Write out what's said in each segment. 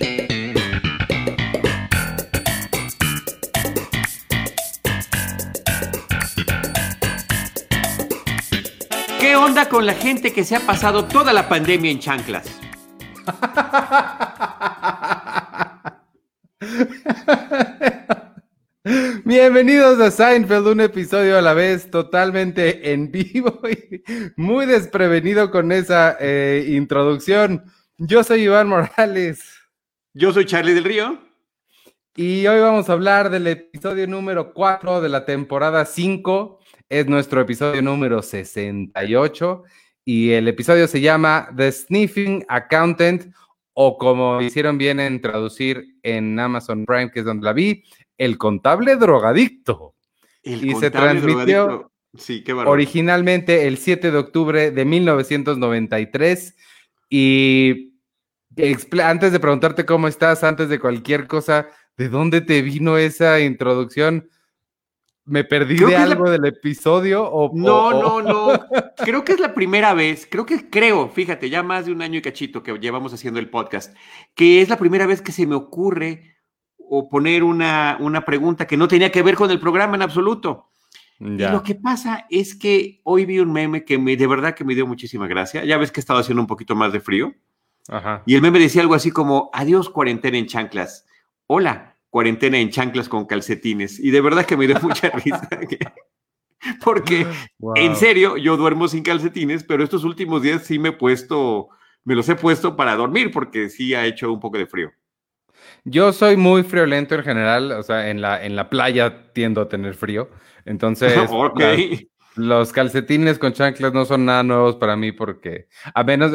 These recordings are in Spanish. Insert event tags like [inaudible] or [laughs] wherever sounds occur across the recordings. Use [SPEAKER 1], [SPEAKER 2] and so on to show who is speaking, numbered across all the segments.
[SPEAKER 1] ¿Qué onda con la gente que se ha pasado toda la pandemia en chanclas?
[SPEAKER 2] Bienvenidos a Seinfeld, un episodio a la vez totalmente en vivo y muy desprevenido con esa eh, introducción. Yo soy Iván Morales.
[SPEAKER 1] Yo soy Charlie del Río.
[SPEAKER 2] Y hoy vamos a hablar del episodio número 4 de la temporada 5. Es nuestro episodio número 68 y el episodio se llama The Sniffing Accountant o como hicieron bien en traducir en Amazon Prime, que es donde la vi, el contable drogadicto. y se transmitió
[SPEAKER 1] sí, qué
[SPEAKER 2] originalmente el 7 de octubre de 1993. Y antes de preguntarte cómo estás, antes de cualquier cosa, ¿de dónde te vino esa introducción? ¿Me perdí de algo del episodio? O,
[SPEAKER 1] no, no, no. [laughs] Creo que es la primera vez, creo que creo, fíjate, ya más de un año y cachito que llevamos haciendo el podcast, que es la primera vez que se me ocurre o poner una, una pregunta que no tenía que ver con el programa en absoluto. lo que pasa es que hoy vi un meme que me, de verdad que me dio muchísima gracia. Ya ves que estaba haciendo un poquito más de frío. Y el meme decía algo así como, adiós cuarentena en chanclas. Hola, cuarentena en chanclas con calcetines. Y de verdad que me dio [laughs] mucha risa. Porque, en serio, yo duermo sin calcetines, pero estos últimos días sí me he puesto, me los he puesto para dormir porque sí ha hecho un poco de frío.
[SPEAKER 2] Yo soy muy friolento en general, o sea, en la, en la playa tiendo a tener frío. Entonces, [laughs] los calcetines con chanclas no son nada nuevos para mí porque, a menos,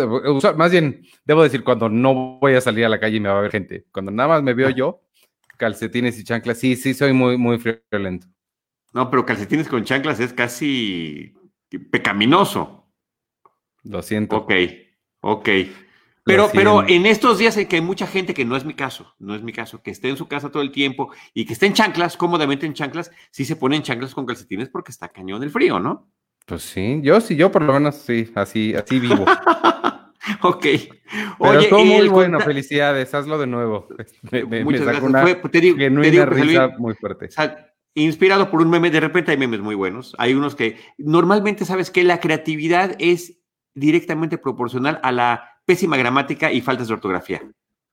[SPEAKER 2] más bien, debo decir, cuando no voy a salir a la calle y me va a ver gente, cuando nada más me veo yo, calcetines y chanclas, sí, sí, soy muy, muy friolento.
[SPEAKER 1] No, pero calcetines con chanclas es casi pecaminoso.
[SPEAKER 2] Lo siento.
[SPEAKER 1] Ok, ok. Pero, pero en estos días hay que hay mucha gente que no es mi caso, no es mi caso, que esté en su casa todo el tiempo y que esté en chanclas, cómodamente en chanclas, sí se ponen chanclas con calcetines porque está cañón el frío, ¿no?
[SPEAKER 2] Pues sí, yo sí, yo por lo menos sí, así, así vivo. [laughs]
[SPEAKER 1] ok.
[SPEAKER 2] Pero Oye, muy bueno, felicidades, hazlo de nuevo.
[SPEAKER 1] Muchas gracias. te digo, te
[SPEAKER 2] risa muy fuerte.
[SPEAKER 1] inspirado por un meme, de repente hay memes muy buenos. Hay unos que normalmente sabes que la creatividad es directamente proporcional a la pésima gramática y faltas de ortografía.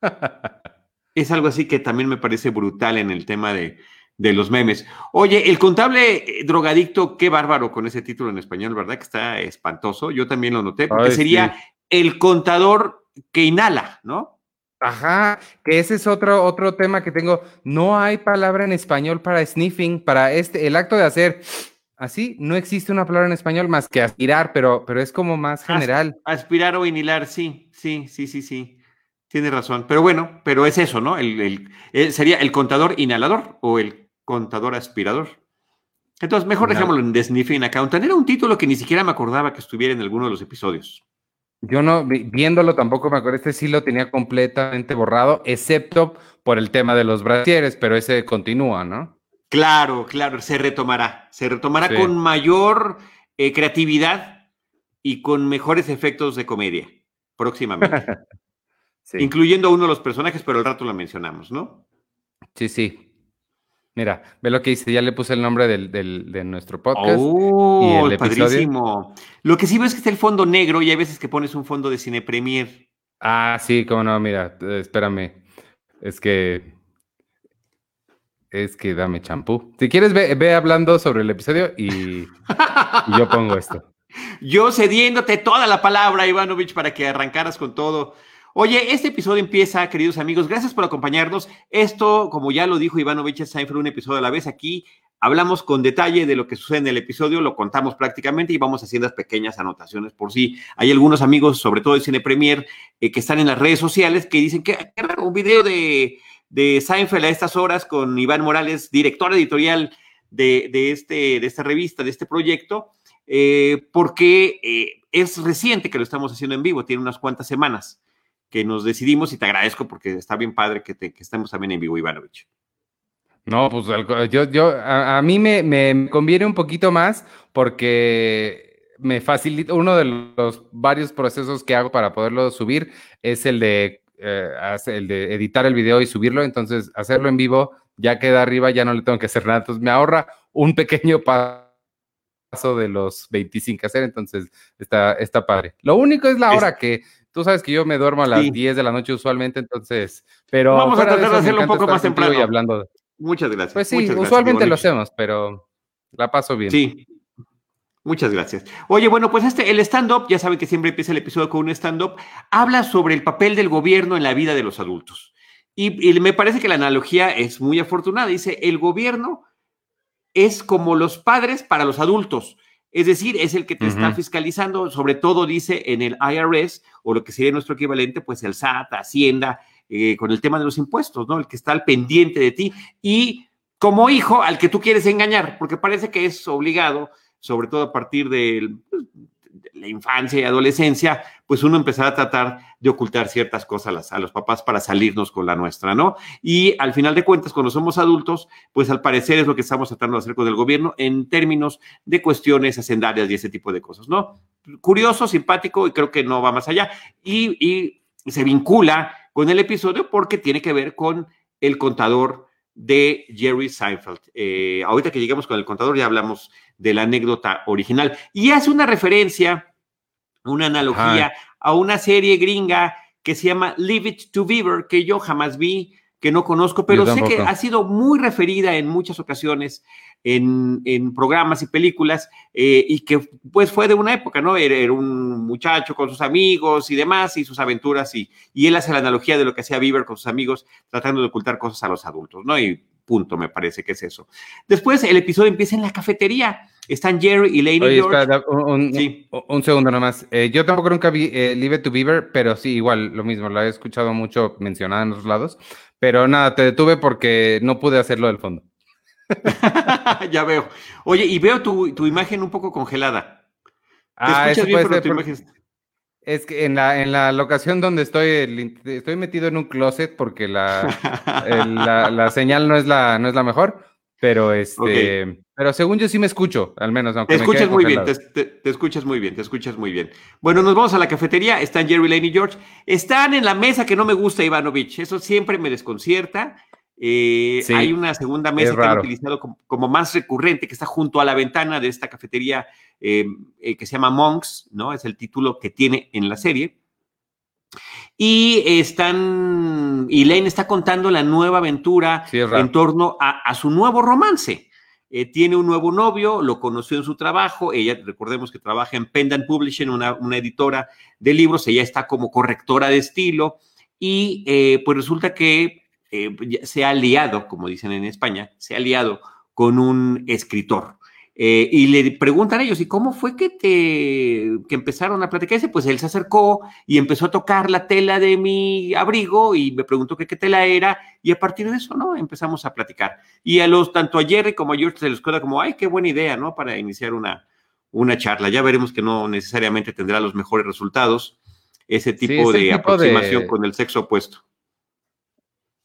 [SPEAKER 1] [laughs] es algo así que también me parece brutal en el tema de, los memes. Oye, el contable eh, drogadicto, qué bárbaro con ese título en español, ¿verdad? Que está espantoso. Yo también lo noté, porque sería el contador que inhala, ¿no?
[SPEAKER 2] Ajá, que ese es otro, otro tema que tengo. No hay palabra en español para sniffing, para este, el acto de hacer Así, no existe una palabra en español más que aspirar, pero, pero es como más general.
[SPEAKER 1] aspirar o inhilar, sí, sí, sí, sí, sí. Tiene razón. Pero bueno, pero es eso, ¿no? El, eh, sería el contador inhalador o el contador aspirador. Entonces, mejor dejémoslo en The Sniffing Accountant. Era un título que ni siquiera me acordaba que estuviera en alguno de los episodios.
[SPEAKER 2] Yo no, viéndolo tampoco me acuerdo, este sí lo tenía completamente borrado, excepto por el tema de los brasieres, pero ese continúa, ¿no?
[SPEAKER 1] Claro, claro, se retomará. Se retomará con mayor eh, creatividad y con mejores efectos de comedia próximamente. [laughs] Incluyendo a uno de los personajes, pero al rato lo mencionamos, ¿no?
[SPEAKER 2] Sí, sí. Mira, ve lo que dice, ya le puse el nombre del, de nuestro podcast.
[SPEAKER 1] ¡Oh, y el padrísimo! Lo que sí veo es que está el fondo negro y hay veces que pones un fondo de Cine Premier.
[SPEAKER 2] Ah, sí, cómo no, mira, espérame. Es que es que dame champú. Si quieres, ve, hablando sobre el episodio y, yo pongo esto.
[SPEAKER 1] Yo cediéndote toda la palabra, Ivanovich, para que arrancaras con todo. Oye, este episodio empieza, queridos amigos, gracias por acompañarnos. Esto, como ya lo dijo Ivanovich, es Seinfeld, un episodio a la vez. Aquí hablamos con detalle de lo que sucede en el episodio, lo contamos prácticamente y vamos haciendo las pequeñas anotaciones por si hay algunos amigos, sobre todo de Cine Premier, eh, que están en las redes sociales, que dicen que un video de de Seinfeld a estas horas con Iván Morales, director editorial de, este, de esta revista, de este proyecto, eh, porque eh, es reciente que lo estamos haciendo en vivo, tiene unas cuantas semanas que nos decidimos y te agradezco porque está bien padre que, te, que estemos también en vivo, Ivanovich.
[SPEAKER 2] No, pues yo, yo a, mí me, me, conviene un poquito más porque me facilita, uno de los varios procesos que hago para poderlo subir es el de eh, el de editar el video y subirlo, entonces hacerlo en vivo ya queda arriba, ya no le tengo que hacer nada, entonces me ahorra un pequeño paso de los 25 que hacer, entonces está, está padre. Lo único es la hora que tú sabes que yo me duermo a las 10 de la noche usualmente, entonces, pero
[SPEAKER 1] vamos a tratar de, hacerlo un poco más temprano.
[SPEAKER 2] Y hablando.
[SPEAKER 1] Muchas gracias.
[SPEAKER 2] Pues sí, usualmente lo hacemos, pero la paso bien.
[SPEAKER 1] Sí. Muchas gracias. Oye, bueno, pues este, el stand-up, ya saben que siempre empieza el episodio con un stand-up, habla sobre el papel del gobierno en la vida de los adultos. Y, me parece que la analogía es muy afortunada. Dice, el gobierno es como los padres para los adultos. Es decir, es el que te está fiscalizando, sobre todo dice en el IRS, o lo que sería nuestro equivalente, pues el SAT, Hacienda, eh, con el tema de los impuestos, ¿no? El que está al pendiente de ti. Y como hijo, al que tú quieres engañar, porque parece que es obligado sobre todo a partir de la infancia y adolescencia, pues uno empezará a tratar de ocultar ciertas cosas a, los papás para salirnos con la nuestra, ¿no? Y al final de cuentas, cuando somos adultos, pues al parecer es lo que estamos tratando de hacer con el gobierno en términos de cuestiones hacendarias y ese tipo de cosas, ¿no? Curioso, simpático y creo que no va más allá. Y, y se vincula con el episodio porque tiene que ver con el contador de Jerry Seinfeld. Eh, ahorita que llegamos con el contador ya hablamos de la anécdota original. Y hace una referencia, una analogía a una serie gringa que se llama Leave It to Beaver, que yo jamás vi, que no conozco, pero sé que ha sido muy referida en muchas ocasiones en, programas y películas eh, y que pues fue de una época, ¿no? Era, un muchacho con sus amigos y demás y sus aventuras y, y él hace la analogía de lo que hacía Beaver con sus amigos tratando de ocultar cosas a los adultos, ¿no? Y punto, me parece que es eso. Después el episodio empieza en la cafetería. Están Jerry y Lane
[SPEAKER 2] Oye, Espera, un, segundo nomás. Eh, yo tampoco nunca vi eh, It to Beaver, pero sí, igual, lo mismo. La he escuchado mucho mencionada en otros lados. Pero nada, te detuve porque no pude hacerlo del fondo. [laughs]
[SPEAKER 1] ya veo. Oye, y veo tu, imagen un poco congelada.
[SPEAKER 2] ah, escuchas bien, pero tu imagen... Es que en la, en la locación donde estoy, estoy metido en un closet porque la, la, señal no es la, no es la mejor, pero este, pero según yo sí me escucho, al menos.
[SPEAKER 1] Aunque te escuchas muy bien, te, escuchas muy bien, te escuchas muy bien. Bueno, nos vamos a la cafetería, están Jerry Lane y George, están en la mesa que no me gusta, Ivanovich, eso siempre me desconcierta. Eh, hay una segunda mesa que han utilizado como, más recurrente, que está junto a la ventana de esta cafetería eh, eh, que se llama Monks, ¿no? Es el título que tiene en la serie. Y están, y Lane está contando la nueva aventura en torno a, su nuevo romance. tiene un nuevo novio, lo conoció en su trabajo, ella, recordemos que trabaja en Pendant Publishing, una, una editora de libros, ella está como correctora de estilo, y pues resulta que eh, se ha aliado, como dicen en España, se ha aliado con un escritor. Eh, y le preguntan a ellos, ¿y cómo fue que te que empezaron a platicar? pues él se acercó y empezó a tocar la tela de mi abrigo y me preguntó qué tela era y a partir de eso, ¿no? Empezamos a platicar. Y a los, tanto a Jerry como a George se les queda como, ay, qué buena idea, ¿no? Para iniciar una, una charla. Ya veremos que no necesariamente tendrá los mejores resultados ese tipo de aproximación con el sexo opuesto.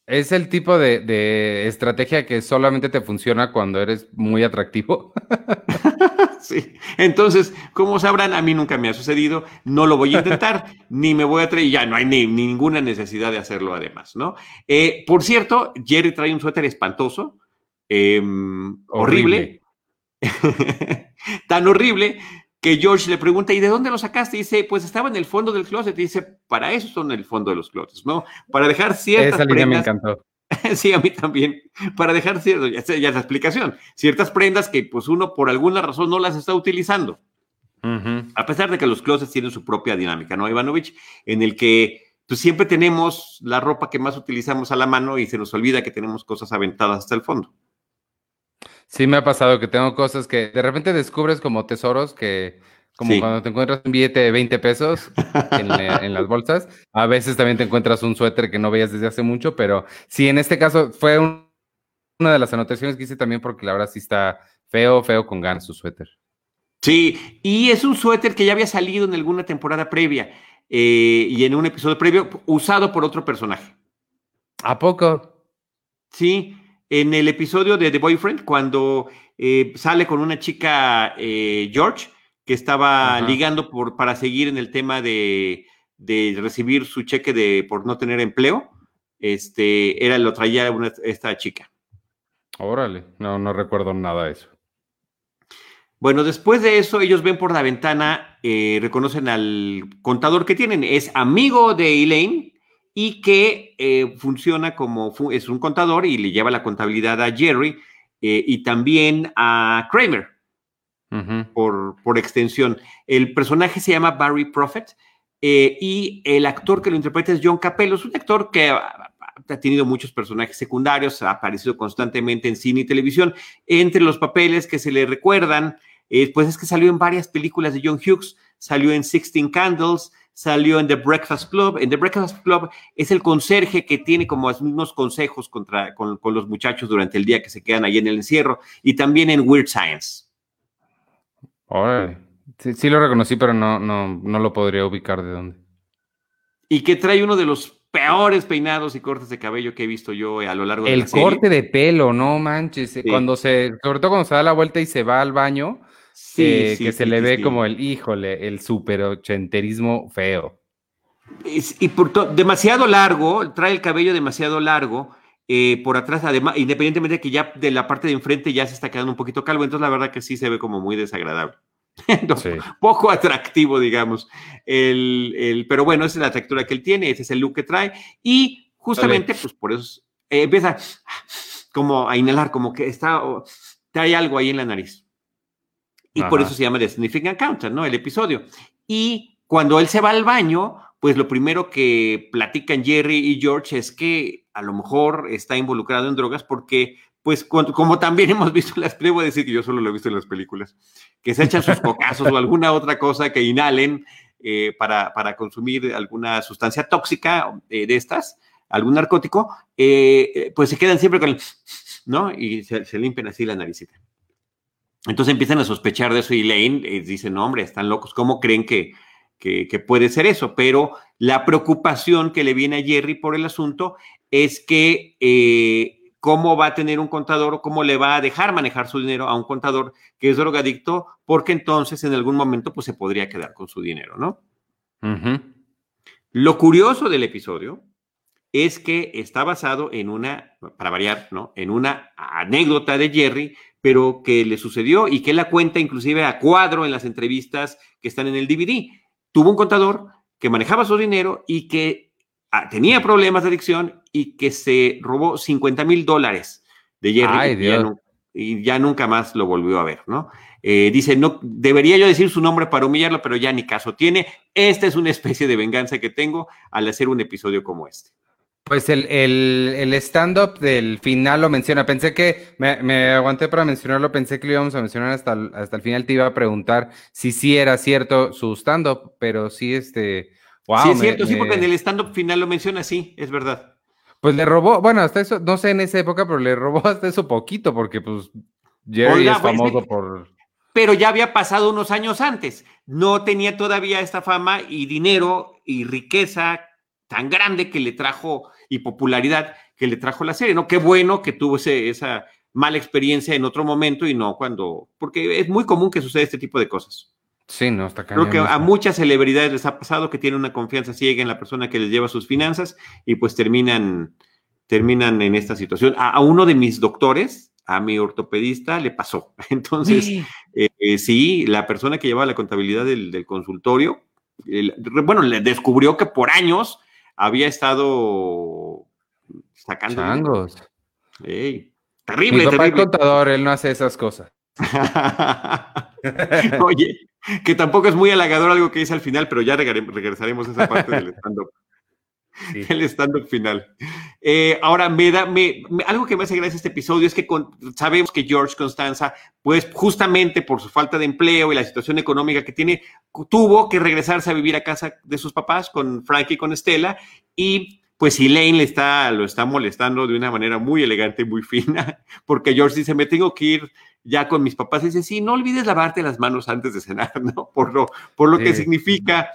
[SPEAKER 2] Es el tipo de, estrategia que solamente te funciona cuando eres muy atractivo. [laughs]
[SPEAKER 1] sí. Entonces, como sabrán, a mí nunca me ha sucedido, no lo voy a intentar, [laughs] ni me voy a traer, ya no hay ni, ninguna necesidad de hacerlo además, ¿no? Eh, por cierto, Jerry trae un suéter espantoso, em, horrible, [laughs] tan horrible que George le pregunta, ¿y de dónde lo sacaste? Y dice, pues estaba en el fondo del closet. Y dice, para eso son el fondo de los closets, ¿no? Para dejar ciertas
[SPEAKER 2] Esa línea me encantó. [laughs]
[SPEAKER 1] sí, a mí también. Para dejar ciertas, ya, ya es la explicación, ciertas prendas que pues uno por alguna razón no las está utilizando. A pesar de que los closets tienen su propia dinámica, ¿no, Ivanovich? En el que pues, siempre tenemos la ropa que más utilizamos a la mano y se nos olvida que tenemos cosas aventadas hasta el fondo.
[SPEAKER 2] Sí, me ha pasado que tengo cosas que de repente descubres como tesoros que, como cuando te encuentras un billete de 20 pesos en, las bolsas, a veces también te encuentras un suéter que no veías desde hace mucho, pero sí, en este caso fue una de las anotaciones que hice también porque la verdad sí está feo, feo con ganas su suéter.
[SPEAKER 1] Sí, y es un suéter que ya había salido en alguna temporada previa eh, y en un episodio previo usado por otro personaje.
[SPEAKER 2] ¿A poco?
[SPEAKER 1] Sí, en el episodio de The Boyfriend, cuando eh, sale con una chica, eh, George, que estaba ligando por, para seguir en el tema de, de recibir su cheque de por no tener empleo, este, era, lo traía esta chica.
[SPEAKER 2] Órale, no, no recuerdo nada de eso.
[SPEAKER 1] Bueno, después de eso, ellos ven por la ventana, eh, reconocen al contador que tienen, es amigo de Elaine y que eh, funciona como, es un contador y le lleva la contabilidad a Jerry eh, y también a Kramer, por, por extensión. El personaje se llama Barry Prophet y el actor que lo interpreta es John Capello, es un actor que ha tenido muchos personajes secundarios, ha aparecido constantemente en cine y televisión. Entre los papeles que se le recuerdan, eh, pues es que salió en varias películas de John Hughes, salió en Sixteen Candles, salió en The Breakfast Club. En The Breakfast Club es el conserje que tiene como unos consejos contra, con, los muchachos durante el día que se quedan ahí en el encierro, y también en Weird Science.
[SPEAKER 2] Sí, lo reconocí, pero no, no, no lo podría ubicar de dónde.
[SPEAKER 1] Y que trae uno de los peores peinados y cortes de cabello que he visto yo a lo largo
[SPEAKER 2] de
[SPEAKER 1] la
[SPEAKER 2] El corte de pelo, no manches. Cuando se, sobre todo cuando se da la vuelta y se va al baño, eh, que se le ve como el, híjole, el super ochenterismo feo.
[SPEAKER 1] y por demasiado largo, trae el cabello demasiado largo. Eh, por atrás, además, independientemente de que ya de la parte de enfrente ya se está quedando un poquito calvo, entonces la verdad que sí se ve como muy desagradable. [laughs] Poco atractivo, digamos. El, pero bueno, esa es la textura que él tiene, ese es el look que trae. Y justamente, pues por eso eh, empieza como a inhalar, como que está, trae algo ahí en la nariz. Y por eso se llama The Sniffing Accountant, ¿no? El episodio. Y cuando él se va al baño, pues lo primero que platican Jerry y George es que a lo mejor está involucrado en drogas porque pues como también [laughs] hemos visto en las películas, voy a decir que yo solo lo he visto en las películas, que se echan sus cocazos o alguna otra cosa que inhalen eh, para, para, consumir alguna sustancia tóxica eh, de estas, algún narcótico, eh, pues se quedan siempre con el, ¿no? Y se, se, limpian así la naricita. Entonces empiezan a sospechar de eso y Lane dice, no, hombre, están locos, ¿cómo creen que, que, que puede ser eso? Pero la preocupación que le viene a Jerry por el asunto es que cómo va a tener un contador o cómo le va a dejar manejar su dinero a un contador que es drogadicto, porque entonces en algún momento pues se podría quedar con su dinero, ¿no? Lo curioso del episodio es que está basado en una, para variar, ¿no? En una anécdota de Jerry, pero que le sucedió y que la cuenta inclusive a cuadro en las entrevistas que están en el DVD. Tuvo un contador que manejaba su dinero y que Ah, tenía problemas de adicción y que se robó 50 mil dólares de Jerry y, ya nunca más lo volvió a ver, ¿no? Eh, dice, no, debería yo decir su nombre para humillarlo, pero ya ni caso tiene. Esta es una especie de venganza que tengo al hacer un episodio como este.
[SPEAKER 2] Pues el, el, stand-up del final lo menciona. Pensé que, me, aguanté para mencionarlo, pensé que lo íbamos a mencionar hasta el, hasta el final. Te iba a preguntar si sí era cierto su stand-up, pero sí, este,
[SPEAKER 1] sí, es cierto, sí, porque en el stand-up final lo menciona, sí, es verdad.
[SPEAKER 2] Pues le robó, bueno, hasta eso, no sé en esa época, pero le robó hasta eso poquito, porque pues Jerry es famoso por.
[SPEAKER 1] Pero ya había pasado unos años antes. No tenía todavía esta fama y dinero y riqueza tan grande que le trajo y popularidad que le trajo la serie, ¿no? Qué bueno que tuvo esa mala experiencia en otro momento y no cuando. Porque es muy común que suceda este tipo de cosas.
[SPEAKER 2] Sí, no, está
[SPEAKER 1] Creo que a muchas celebridades les ha pasado que tienen una confianza ciega en la persona que les lleva sus finanzas y pues terminan, terminan en esta situación. A, uno de mis doctores, a mi ortopedista, le pasó. [laughs] Entonces, eh, sí, la persona que llevaba la contabilidad del, consultorio, bueno, le descubrió que por años había estado sacando.
[SPEAKER 2] Changos.
[SPEAKER 1] terrible,
[SPEAKER 2] mi
[SPEAKER 1] terrible.
[SPEAKER 2] contador, él no hace esas cosas. [laughs] [laughs]
[SPEAKER 1] Oye, que tampoco es muy halagador algo que dice al final, pero ya regresaremos a esa parte del [laughs] stand-up. [laughs] El stand-up final. Eh, ahora, me da, me, algo que me hace gracia este episodio es que sabemos que George Constanza, pues justamente por su falta de empleo y la situación económica que tiene, tuvo que regresarse a vivir a casa de sus papás con Frankie y con Estela. Y pues Elaine le está, lo está molestando de una manera muy elegante, muy fina, [laughs] porque George dice, me tengo que ir ya con mis papás. Y dice, sí, no olvides lavarte las manos antes de cenar, [laughs] ¿no? Por lo, por lo que significa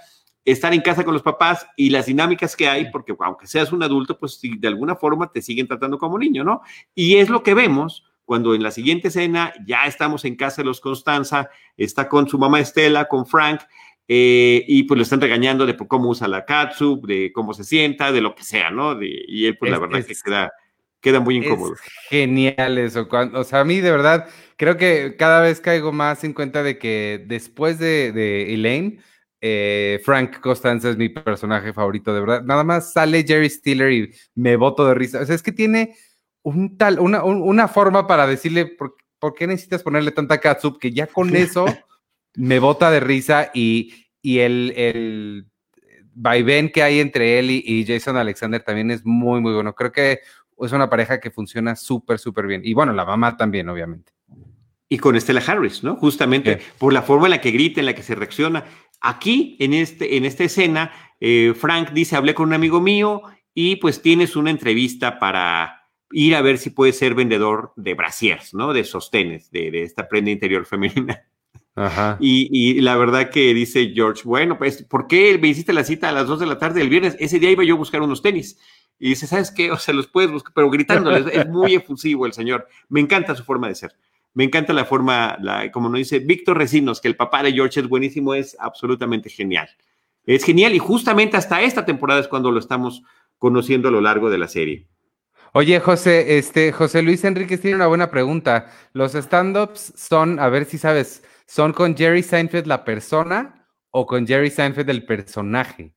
[SPEAKER 1] estar en casa con los papás y las dinámicas que hay, porque aunque seas un adulto, pues de alguna forma te siguen tratando como niño, ¿no? Y es lo que vemos cuando en la siguiente escena ya estamos en casa de los Constanza, está con su mamá Estela, con Frank, eh, y pues lo están regañando de cómo usa la catsup, de cómo se sienta, de lo que sea, ¿no? y él, pues la verdad que queda, queda muy incómodo.
[SPEAKER 2] genial eso. o sea, a mí de verdad creo que cada vez caigo más en cuenta de que después de, de Elaine, eh, Frank Costanza es mi personaje favorito, de verdad. Nada más sale Jerry Stiller y me boto de risa. O sea, es que tiene un tal, una, una forma para decirle por, por, qué necesitas ponerle tanta catsup que ya con eso me bota de risa y, y el, el vaivén que hay entre él y, Jason Alexander también es muy, muy bueno. Creo que es una pareja que funciona súper, súper bien. Y bueno, la mamá también, obviamente.
[SPEAKER 1] Y con Stella Harris, ¿no? Justamente por la forma en la que grita, en la que se reacciona. Aquí, en, este, en esta escena, eh, Frank dice, hablé con un amigo mío y pues tienes una entrevista para ir a ver si puedes ser vendedor de brasiers, ¿no? De sostenes, de, de esta prenda interior femenina. Ajá. Y, la verdad que dice George, bueno, pues, ¿por qué me hiciste la cita a las 2 de la tarde del viernes? Ese día iba yo a buscar unos tenis. Y dice, ¿sabes qué? O sea, los puedes buscar, pero gritándoles, es muy efusivo el señor. Me encanta su forma de ser. Me encanta la forma, como nos dice Víctor Recinos, que el papá de George es buenísimo, es absolutamente genial. Es genial y justamente hasta esta temporada es cuando lo estamos conociendo a lo largo de la serie.
[SPEAKER 2] Oye, José, este, José Luis Enríquez tiene una buena pregunta. Los stand-ups son, a ver si sabes, ¿son con Jerry Seinfeld la persona o con Jerry Seinfeld el personaje?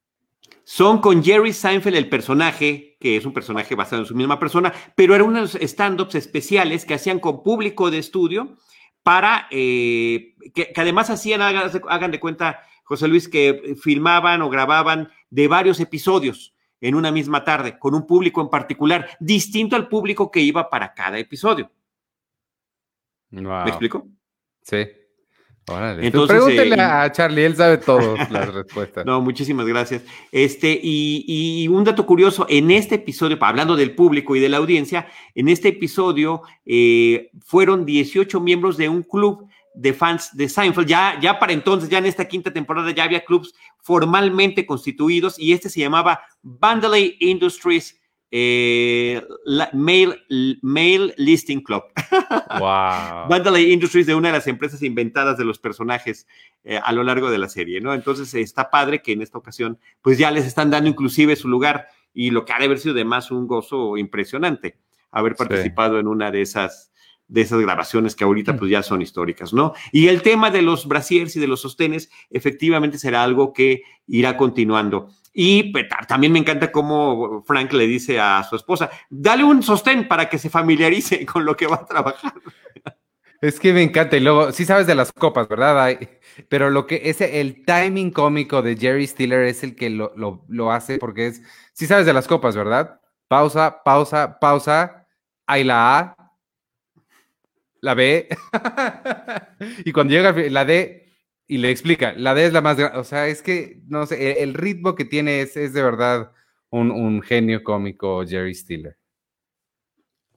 [SPEAKER 1] Son con Jerry Seinfeld el personaje, que es un personaje basado en su misma persona, pero eran unos stand-ups especiales que hacían con público de estudio para, eh, que, además hacían, hagan de cuenta, José Luis, que filmaban o grababan de varios episodios en una misma tarde, con un público en particular, distinto al público que iba para cada episodio. ¿Me explico?
[SPEAKER 2] Sí. Entonces, pregúntele eh, a Charlie, él sabe todas [laughs] las respuestas.
[SPEAKER 1] No, muchísimas gracias. Este, y, un dato curioso, en este episodio, hablando del público y de la audiencia, en este episodio eh, fueron 18 miembros de un club de fans de Seinfeld. Ya, ya para entonces, ya en esta quinta temporada, ya había clubs formalmente constituidos y este se llamaba Vandalay Industries eh, Mail, Mail Listing Club. [laughs] Wow. Vandalay Industries de una de las empresas inventadas de los personajes eh, a lo largo de la serie, ¿no? Entonces está padre que en esta ocasión, pues ya les están dando inclusive su lugar y lo que ha de haber sido además un gozo impresionante haber participado en una de esas de esas grabaciones que ahorita mm. pues ya son históricas, ¿no? Y el tema de los brasiers y de los sostenes efectivamente será algo que irá continuando. Y también me encanta cómo Frank le dice a su esposa, dale un sostén para que se familiarice [laughs] con lo que va a trabajar.
[SPEAKER 2] Es que me encanta. Y luego, sí sabes de las copas, ¿verdad? pero lo que es el timing cómico de Jerry Stiller es el que lo, lo hace porque es, sí sabes de las copas, ¿verdad? Pausa, pausa, pausa. Ahí la A, la B, [laughs] y cuando llega la D y le explica, la D es la más grande, o sea, es que, no sé, el, ritmo que tiene es, de verdad un, genio cómico Jerry Stiller.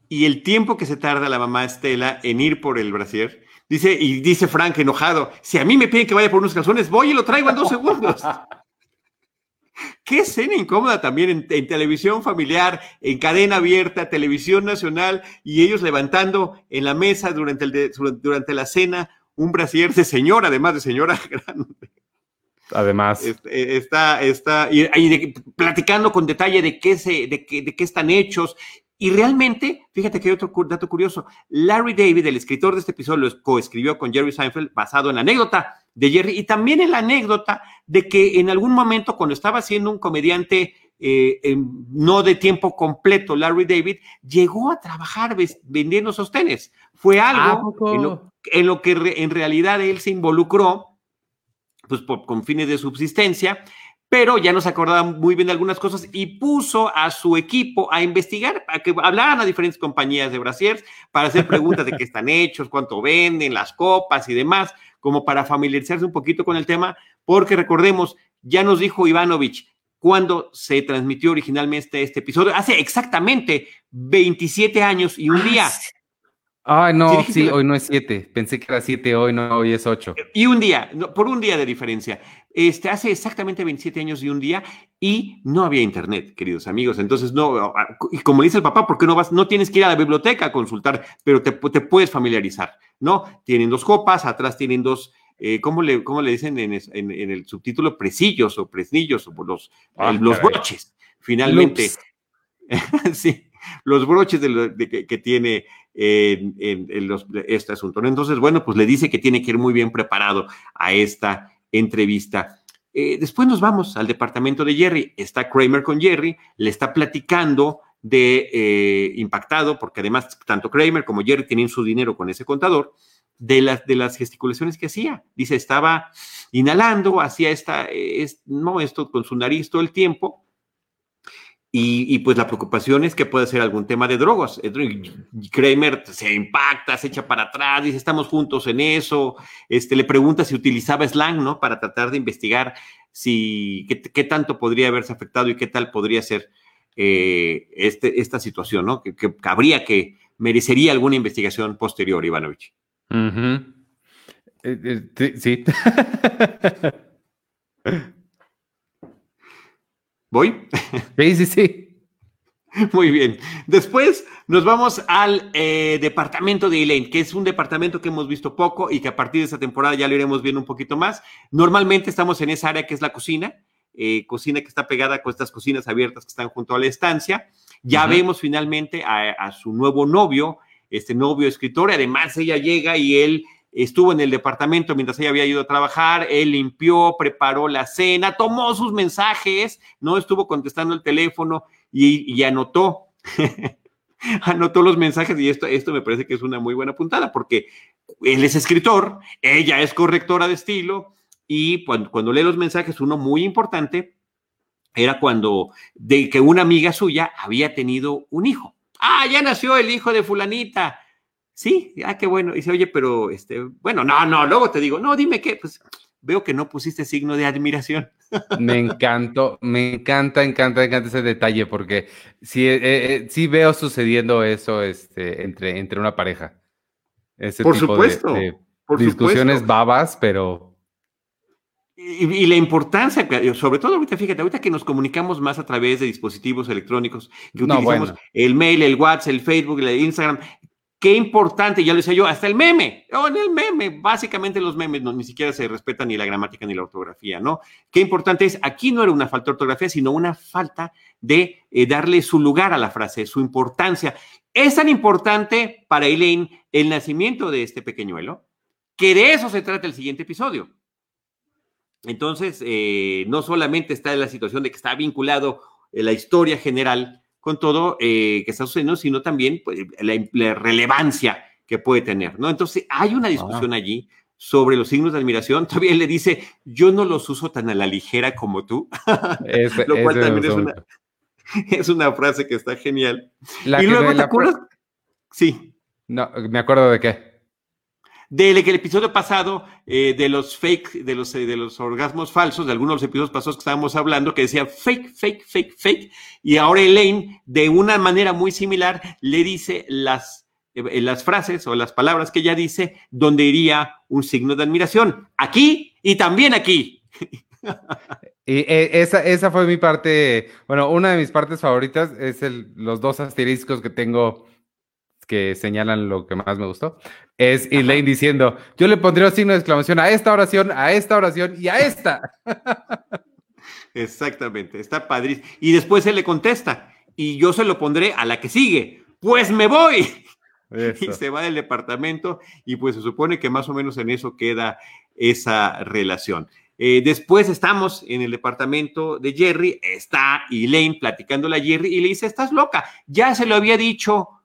[SPEAKER 1] Y el tiempo que se tarda la mamá Estela en ir por el brasier, dice, y dice Frank enojado, si a mí me piden que vaya por unos calzones, voy y lo traigo en dos segundos. [laughs] Qué escena incómoda también en, televisión familiar, en cadena abierta, televisión nacional, y ellos levantando en la mesa durante, el durante la cena un brasier de señora, además de señora [laughs] grande.
[SPEAKER 2] Además.
[SPEAKER 1] Este, está, está, y, platicando con detalle de qué, se, de, qué, de qué están hechos. Y realmente, fíjate que hay otro dato curioso. Larry David, el escritor de este episodio, lo coescribió con Jerry Seinfeld basado en la anécdota de Jerry y también en la anécdota de que en algún momento cuando estaba siendo un comediante eh, no de tiempo completo, Larry David, llegó a trabajar vendiendo sostenes. Fue algo en lo, que en realidad él se involucró, pues con fines de subsistencia, pero ya no se acordaba muy bien de algunas cosas y puso a su equipo a investigar, a que hablaran a diferentes compañías de brasiers para hacer preguntas de qué están hechos, cuánto venden, las copas y demás como para familiarizarse un poquito con el tema, porque recordemos, ya nos dijo Ivanovich, cuando se transmitió originalmente este episodio, hace exactamente 27 años y un día.
[SPEAKER 2] Ay, no, sí, hoy no es 7. Pensé que era 7 hoy, no, hoy es 8.
[SPEAKER 1] Y un día, por un día de diferencia. Este, hace exactamente 27 años y un día y no había internet, queridos amigos. Entonces, no, y como dice el papá, ¿por qué no vas? No tienes que ir a la biblioteca a consultar, pero te, te puedes familiarizar, ¿no? Tienen dos copas, atrás tienen dos eh, ¿cómo, le, ¿cómo le dicen en, el subtítulo? Presillos o presnillos o los, ah, los broches, finalmente. [laughs] sí, los broches que, tiene en, este asunto. Entonces, bueno, pues le dice que tiene que ir muy bien preparado a esta entrevista. Eh, después nos vamos al departamento de Jerry. Está Kramer con Jerry, le está platicando de eh, impactado, porque además tanto Kramer como Jerry tienen su dinero con ese contador, de las, de las gesticulaciones que hacía. Dice, estaba inhalando, hacía esta, no, esto con su nariz todo el tiempo, y, pues la preocupación es que puede ser algún tema de drogas. Kramer se impacta, se echa para atrás, dice, estamos juntos en eso. Este, le pregunta si utilizaba slang, ¿no? Para tratar de investigar si, qué, tanto podría haberse afectado y qué tal podría ser eh, este, esta situación, ¿no? Que, que, habría que, merecería alguna investigación posterior, Ivanovich.
[SPEAKER 2] Eh, sí. [laughs]
[SPEAKER 1] ¿Voy?
[SPEAKER 2] Sí, sí, sí. [laughs]
[SPEAKER 1] Muy bien. Después nos vamos al eh, departamento de Elaine, que es un departamento que hemos visto poco y que a partir de esta temporada ya lo iremos viendo un poquito más. Normalmente estamos en esa área que es la cocina, eh, cocina que está pegada con estas cocinas abiertas que están junto a la estancia. Ya vemos finalmente a, a, su nuevo novio, este novio escritor. Además, ella llega y él estuvo en el departamento mientras ella había ido a trabajar, él limpió, preparó la cena, tomó sus mensajes, no estuvo contestando el teléfono y, anotó. [laughs] anotó los mensajes y esto, esto me parece que es una muy buena puntada porque él es escritor, ella es correctora de estilo y cuando, cuando lee los mensajes, uno muy importante era cuando de que una amiga suya había tenido un hijo. Ah, ya nació el hijo de fulanita Sí, ah, qué bueno. Y dice, oye, pero, este, bueno, no, no, luego te digo, no, dime qué, pues veo que no pusiste signo de admiración.
[SPEAKER 2] Me encantó, me encanta, encanta, encanta ese detalle, porque sí, eh, eh, sí veo sucediendo eso este, entre, entre una pareja.
[SPEAKER 1] Ese por supuesto.
[SPEAKER 2] por discusiones babas, pero.
[SPEAKER 1] Y, la importancia, sobre todo ahorita, fíjate, ahorita que nos comunicamos más a través de dispositivos electrónicos, que utilizamos el mail, el WhatsApp, el Facebook, el Instagram, Qué importante, ya lo decía yo, hasta el meme, o en el meme, básicamente los memes ni siquiera se respetan ni la gramática ni la ortografía, ¿no? Qué importante es, aquí no era una falta de ortografía, sino una falta de eh, darle su lugar a la frase, su importancia. Es tan importante para Elaine el nacimiento de este pequeñuelo, que de eso se trata el siguiente episodio. Entonces, eh, no solamente está la situación de que está vinculado en la historia general con todo eh, que está sucediendo, sino también pues, la, relevancia que puede tener, ¿no? Entonces, hay una discusión allí sobre los signos de admiración. [laughs] Todavía él le dice, yo no los uso tan a la ligera como tú, [laughs] lo cual también es una, [laughs] es una, frase que está genial. y luego, ¿te acuerdas? Sí.
[SPEAKER 2] No, me acuerdo de qué
[SPEAKER 1] de que el episodio pasado eh, de los fake, de los, eh, de los orgasmos falsos, de algunos de los episodios pasados que estábamos hablando, que decía fake, fake, fake, fake, y ahora Elaine, de una manera muy similar, le dice las, eh, las frases o las palabras que ella dice, donde iría un signo de admiración, aquí y también aquí.
[SPEAKER 2] Y esa, esa fue mi parte, bueno, una de mis partes favoritas es el, los dos asteriscos que tengo que señalan lo que más me gustó, es Elaine diciendo, yo le pondría un signo de exclamación a esta oración, a esta oración y a esta. [laughs]
[SPEAKER 1] Exactamente, está padrísimo. Y después él le contesta, y yo se lo pondré a la que sigue, pues me voy. [laughs] Y se va del departamento y pues se supone que más o menos en eso queda esa relación. Eh, después estamos en el departamento de Jerry, está Elaine platicándole a Jerry y le dice, estás loca, ya se lo había dicho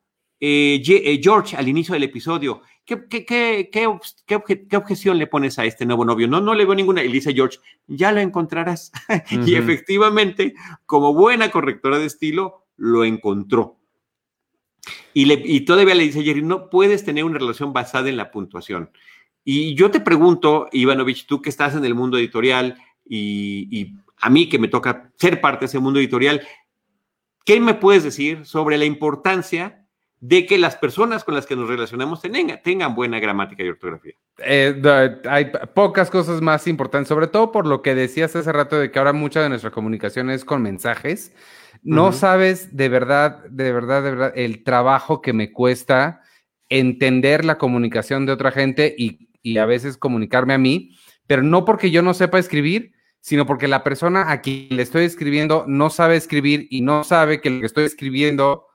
[SPEAKER 1] eh, eh, George al inicio del episodio, ¿qué, qué, objeción le pones a este nuevo novio? No, no le veo ninguna. Y dice George, ya lo encontrarás. [laughs] y efectivamente, como buena correctora de estilo, lo encontró. Y, le, y todavía le dice Jerry, no puedes tener una relación basada en la puntuación. Y yo te pregunto, Ivanovich, tú que estás en el mundo editorial y, y a mí que me toca ser parte de ese mundo editorial, ¿qué me puedes decir sobre la importancia de que las personas con las que nos relacionamos tengan, tengan buena gramática y ortografía.
[SPEAKER 2] Eh, hay pocas cosas más importantes, sobre todo por lo que decías hace rato de que ahora mucha de nuestra comunicación es con mensajes. No sabes de verdad, de verdad, de verdad, el trabajo que me cuesta entender la comunicación de otra gente y y a veces comunicarme a mí, pero no porque yo no sepa escribir, sino porque la persona a quien le estoy escribiendo no sabe escribir y no sabe que lo que estoy escribiendo,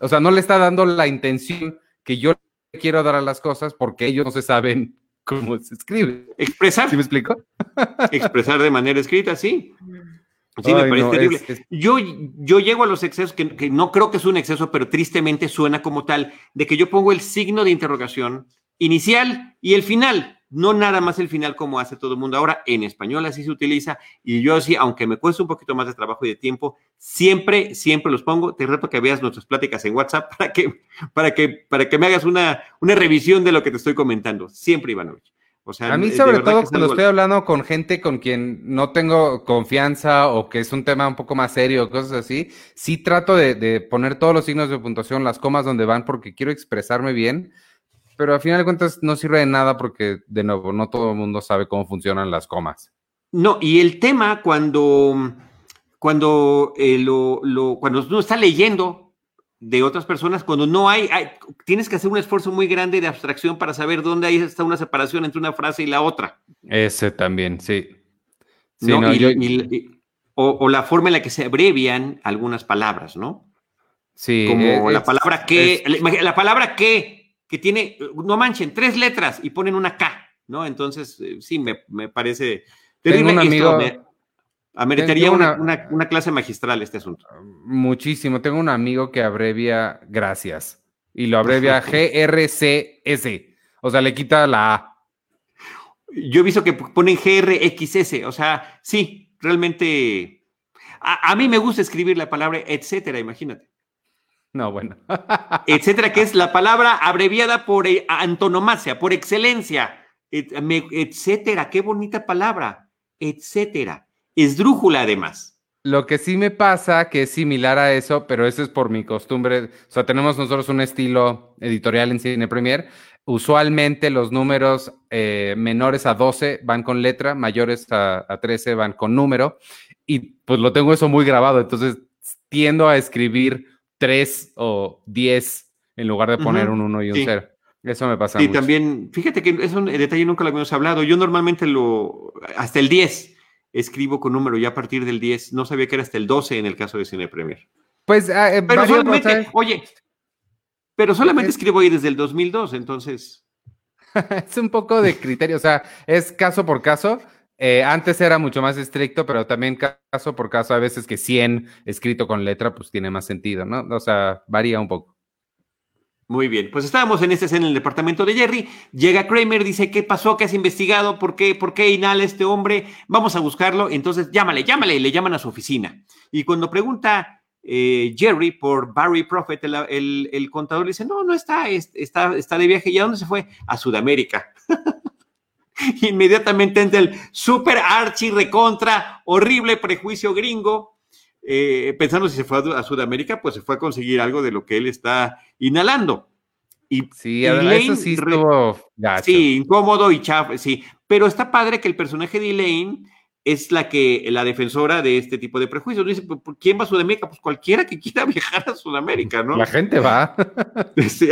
[SPEAKER 2] o sea, no le está dando la intención que yo quiero dar a las cosas porque ellos no se saben cómo se escribe.
[SPEAKER 1] Expresar.
[SPEAKER 2] ¿Sí me explico? [laughs]
[SPEAKER 1] Expresar de manera escrita, sí. Sí, me parece terrible. Yo, yo llego a los excesos, que, que, no creo que es un exceso, pero tristemente suena como tal, de que yo pongo el signo de interrogación inicial y el final, no nada más el final como hace todo el mundo ahora, en español así se utiliza, y yo así, aunque me cueste un poquito más de trabajo y de tiempo, siempre, siempre los pongo. Te reto que veas nuestras pláticas en WhatsApp para que, para que, para que me hagas una, una revisión de lo que te estoy comentando. Siempre, Ivanovich.
[SPEAKER 2] O sea, a mí sobre todo cuando estoy hablando con gente con quien no tengo confianza o que es un tema un poco más serio, cosas así, sí trato de, de, poner todos los signos de puntuación, las comas donde van porque quiero expresarme bien, pero al final de cuentas no sirve de nada porque, de nuevo, no todo el mundo sabe cómo funcionan las comas.
[SPEAKER 1] No, y el tema cuando, cuando, eh, lo, lo, cuando uno está leyendo de otras personas cuando no hay, hay, tienes que hacer un esfuerzo muy grande de abstracción para saber dónde hay está una separación entre una frase y la otra.
[SPEAKER 2] Ese también, sí.
[SPEAKER 1] sí ¿No? no y, yo... y, o, o, la forma en la que se abrevian algunas palabras, ¿no?
[SPEAKER 2] Sí.
[SPEAKER 1] Como es, la palabra que, es, la palabra que, que tiene, no manchen, tres letras y ponen una K, ¿no? Entonces, eh, sí, me, me parece
[SPEAKER 2] terrible. Tengo un amigo...
[SPEAKER 1] Ameritaría una, una, una, clase magistral este asunto.
[SPEAKER 2] Muchísimo. Tengo un amigo que abrevia gracias y lo abrevia [laughs] GRCS. O sea, le quita la A.
[SPEAKER 1] Yo he visto que ponen GRXS. O sea, sí, realmente. A, a mí me gusta escribir la palabra etcétera, imagínate.
[SPEAKER 2] No, bueno.
[SPEAKER 1] etcétera, que es la palabra abreviada por eh, antonomasia, por excelencia. Etcétera, qué bonita palabra. Etcétera esdrújula además.
[SPEAKER 2] Lo que sí me pasa, que es similar a eso, pero eso es por mi costumbre, o sea, tenemos nosotros un estilo editorial en Cine Premier. Usualmente los números eh, menores a 12 van con letra, mayores a, a 13 van con número, y pues lo tengo eso muy grabado, entonces tiendo a escribir 3 o 10 en lugar de poner uh -huh. un 1 y un 0. Sí. Eso me pasa.
[SPEAKER 1] Y
[SPEAKER 2] mucho.
[SPEAKER 1] también, fíjate que es un detalle nunca lo habíamos hablado. Yo normalmente lo, hasta el 10, escribo con número ya a partir del 10. No sabía que era hasta el 12 en el caso de Cine Premier.
[SPEAKER 2] Pues, eh,
[SPEAKER 1] pero solamente, oye, pero solamente es... escribo ahí desde el 2002, entonces. [laughs]
[SPEAKER 2] es un poco de criterio, o sea, es caso por caso. Eh, antes era mucho más estricto, pero también caso por caso, a veces que 100 escrito con letra, pues tiene más sentido, ¿no? O sea, varía un poco.
[SPEAKER 1] Muy bien, pues estábamos en escena en el departamento de Jerry. Llega Kramer, dice: ¿Qué pasó? ¿Qué has investigado? ¿Por qué, ¿Por qué inhala este hombre? Vamos a buscarlo. Entonces, llámale, llámale. Le llaman a su oficina. Y cuando pregunta eh, Jerry por Barry Prophet, el, contador le dice: No, no está, está, está de viaje. ¿Y a dónde se fue? A Sudamérica. [laughs] [laughs] Inmediatamente entra el super archi recontra, horrible prejuicio gringo. Eh, pensando si se fue a, a, Sudamérica, pues se fue a conseguir algo de lo que él está inhalando. Y,
[SPEAKER 2] sí, Elaine, eso sí estuvo
[SPEAKER 1] gacho. Sí, incómodo y chaf, sí. Pero está padre que el personaje de Elaine es la que, la defensora de este tipo de prejuicios. Dice, ¿quién va a Sudamérica? Pues cualquiera que quiera [laughs] viajar a Sudamérica, ¿no?
[SPEAKER 2] La gente va. [laughs]
[SPEAKER 1] Sí,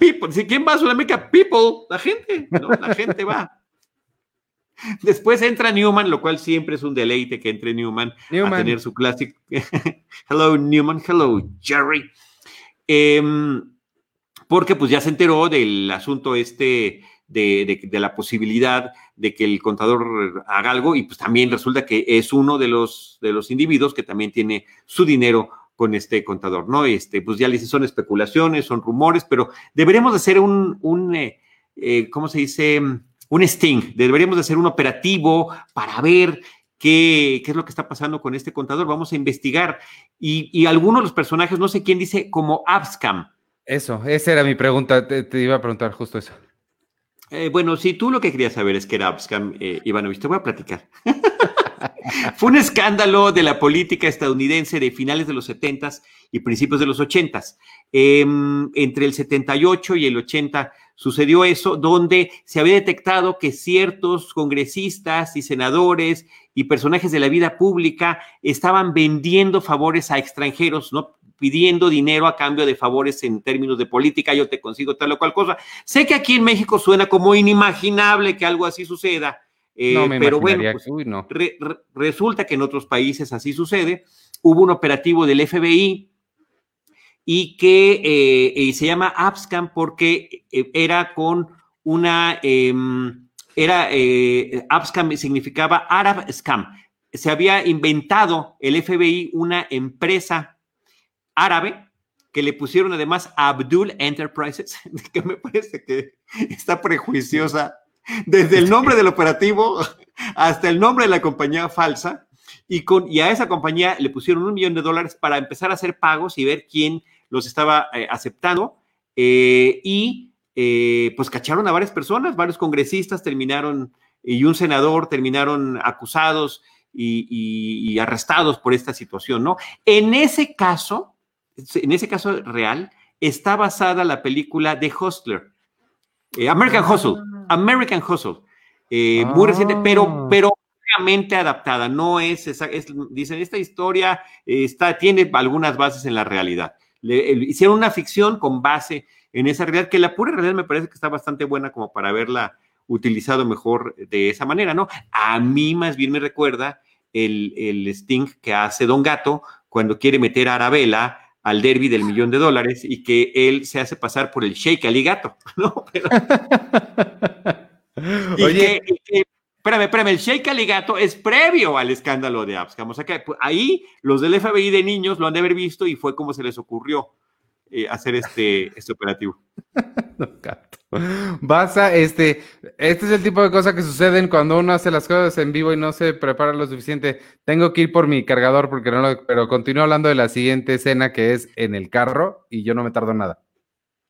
[SPEAKER 1] people, sí, ¿Quién va a Sudamérica? People, la gente, ¿no? La gente va. Después entra Newman, lo cual siempre es un deleite que entre Newman, Newman. a tener su clásico. [laughs] hello, Newman. Hello, Jerry. Eh, porque pues ya se enteró del asunto este de, de, de, la posibilidad de que el contador haga algo y pues también resulta que es uno de los, de los individuos que también tiene su dinero con este contador, ¿no? Este, pues ya le dice, son especulaciones, son rumores, pero deberíamos de hacer un, un eh, eh, ¿cómo se dice? Un sting, deberíamos de hacer un operativo para ver qué, qué, es lo que está pasando con este contador, vamos a investigar. Y, y algunos de los personajes, no sé quién dice, como Abscam.
[SPEAKER 2] Eso, esa era mi pregunta, te, te iba a preguntar justo eso.
[SPEAKER 1] Eh, bueno, si tú lo que querías saber es que era Abscam, eh, Ivanovich, te voy a platicar. [laughs] Fue un escándalo de la política estadounidense de finales de los 70s y principios de los 80s. Eh, entre el 78 y el 80 sucedió eso, donde se había detectado que ciertos congresistas y senadores y personajes de la vida pública estaban vendiendo favores a extranjeros, ¿no? pidiendo dinero a cambio de favores en términos de política, yo te consigo tal o cual cosa. Sé que aquí en México suena como inimaginable que algo así suceda, eh, pero bueno, pues, resulta que en otros países así sucede. Hubo un operativo del FBI y que eh, se llama Abscam porque eh, era con una, em, era, Abscam significaba Arab Scam. Se había inventado el FBI una empresa árabe que le pusieron además Abdul Enterprises, [laughs] que me parece que está prejuiciosa desde el nombre del operativo hasta el nombre de la compañía falsa, y, con, y a esa compañía le pusieron un millón de dólares para empezar a hacer pagos y ver quién los estaba eh, aceptando, eh, y eh, pues cacharon a varias personas, varios congresistas terminaron, y un senador terminaron acusados y, y arrestados por esta situación, ¿no? En ese caso, en ese caso real, está basada la película de Hustler, American Hustle, American Hustle, eh, muy reciente, pero, ah. pero obviamente adaptada, no es, esa, dicen, esta historia está, tiene algunas bases en la realidad. Hicieron una ficción con base en esa realidad, que la pura realidad me parece que está bastante buena como para haberla utilizado mejor de esa manera, ¿no? A mí más bien me recuerda el, el sting que hace Don Gato cuando quiere meter a Arabella al derby del millón de dólares y que él se hace pasar por el Sheikh Aligato, [laughs] ¿no? [laughs] Oye, espérame, espérame, el Sheikh Aligato es previo al escándalo de Abscam. O sea que pues, ahí los del FBI de niños lo han de haber visto y fue como se les ocurrió eh, hacer este, [laughs] este operativo.
[SPEAKER 2] Vas a, este, este es el tipo de cosas que suceden cuando uno hace las cosas en vivo y no se prepara lo suficiente. Tengo que ir por mi cargador porque no lo, pero continúo hablando de la siguiente escena que es en el carro y yo no me tardo nada.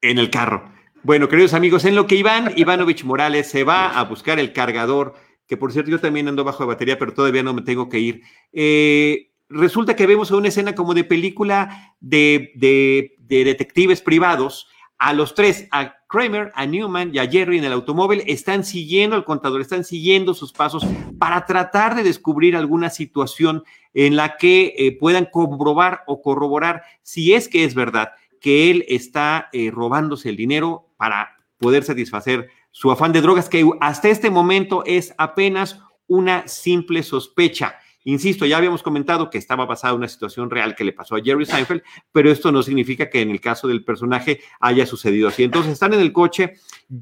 [SPEAKER 1] En el carro. Bueno, queridos amigos, en lo que Iván Ivanovich Morales se va a buscar el cargador, que por cierto yo también ando bajo de batería, pero todavía no me tengo que ir. Eh, resulta que vemos una escena como de película de, de, de detectives privados a los tres, a Kramer, a Newman y a Jerry en el automóvil, están siguiendo al contador, están siguiendo sus pasos para tratar de descubrir alguna situación en la que eh, puedan comprobar o corroborar si es que es verdad que él está eh, robándose el dinero para poder satisfacer su afán de drogas, que hasta este momento es apenas una simple sospecha. Insisto, ya habíamos comentado que estaba basada en una situación real que le pasó a Jerry Seinfeld, pero esto no significa que en el caso del personaje haya sucedido así. Entonces están en el coche,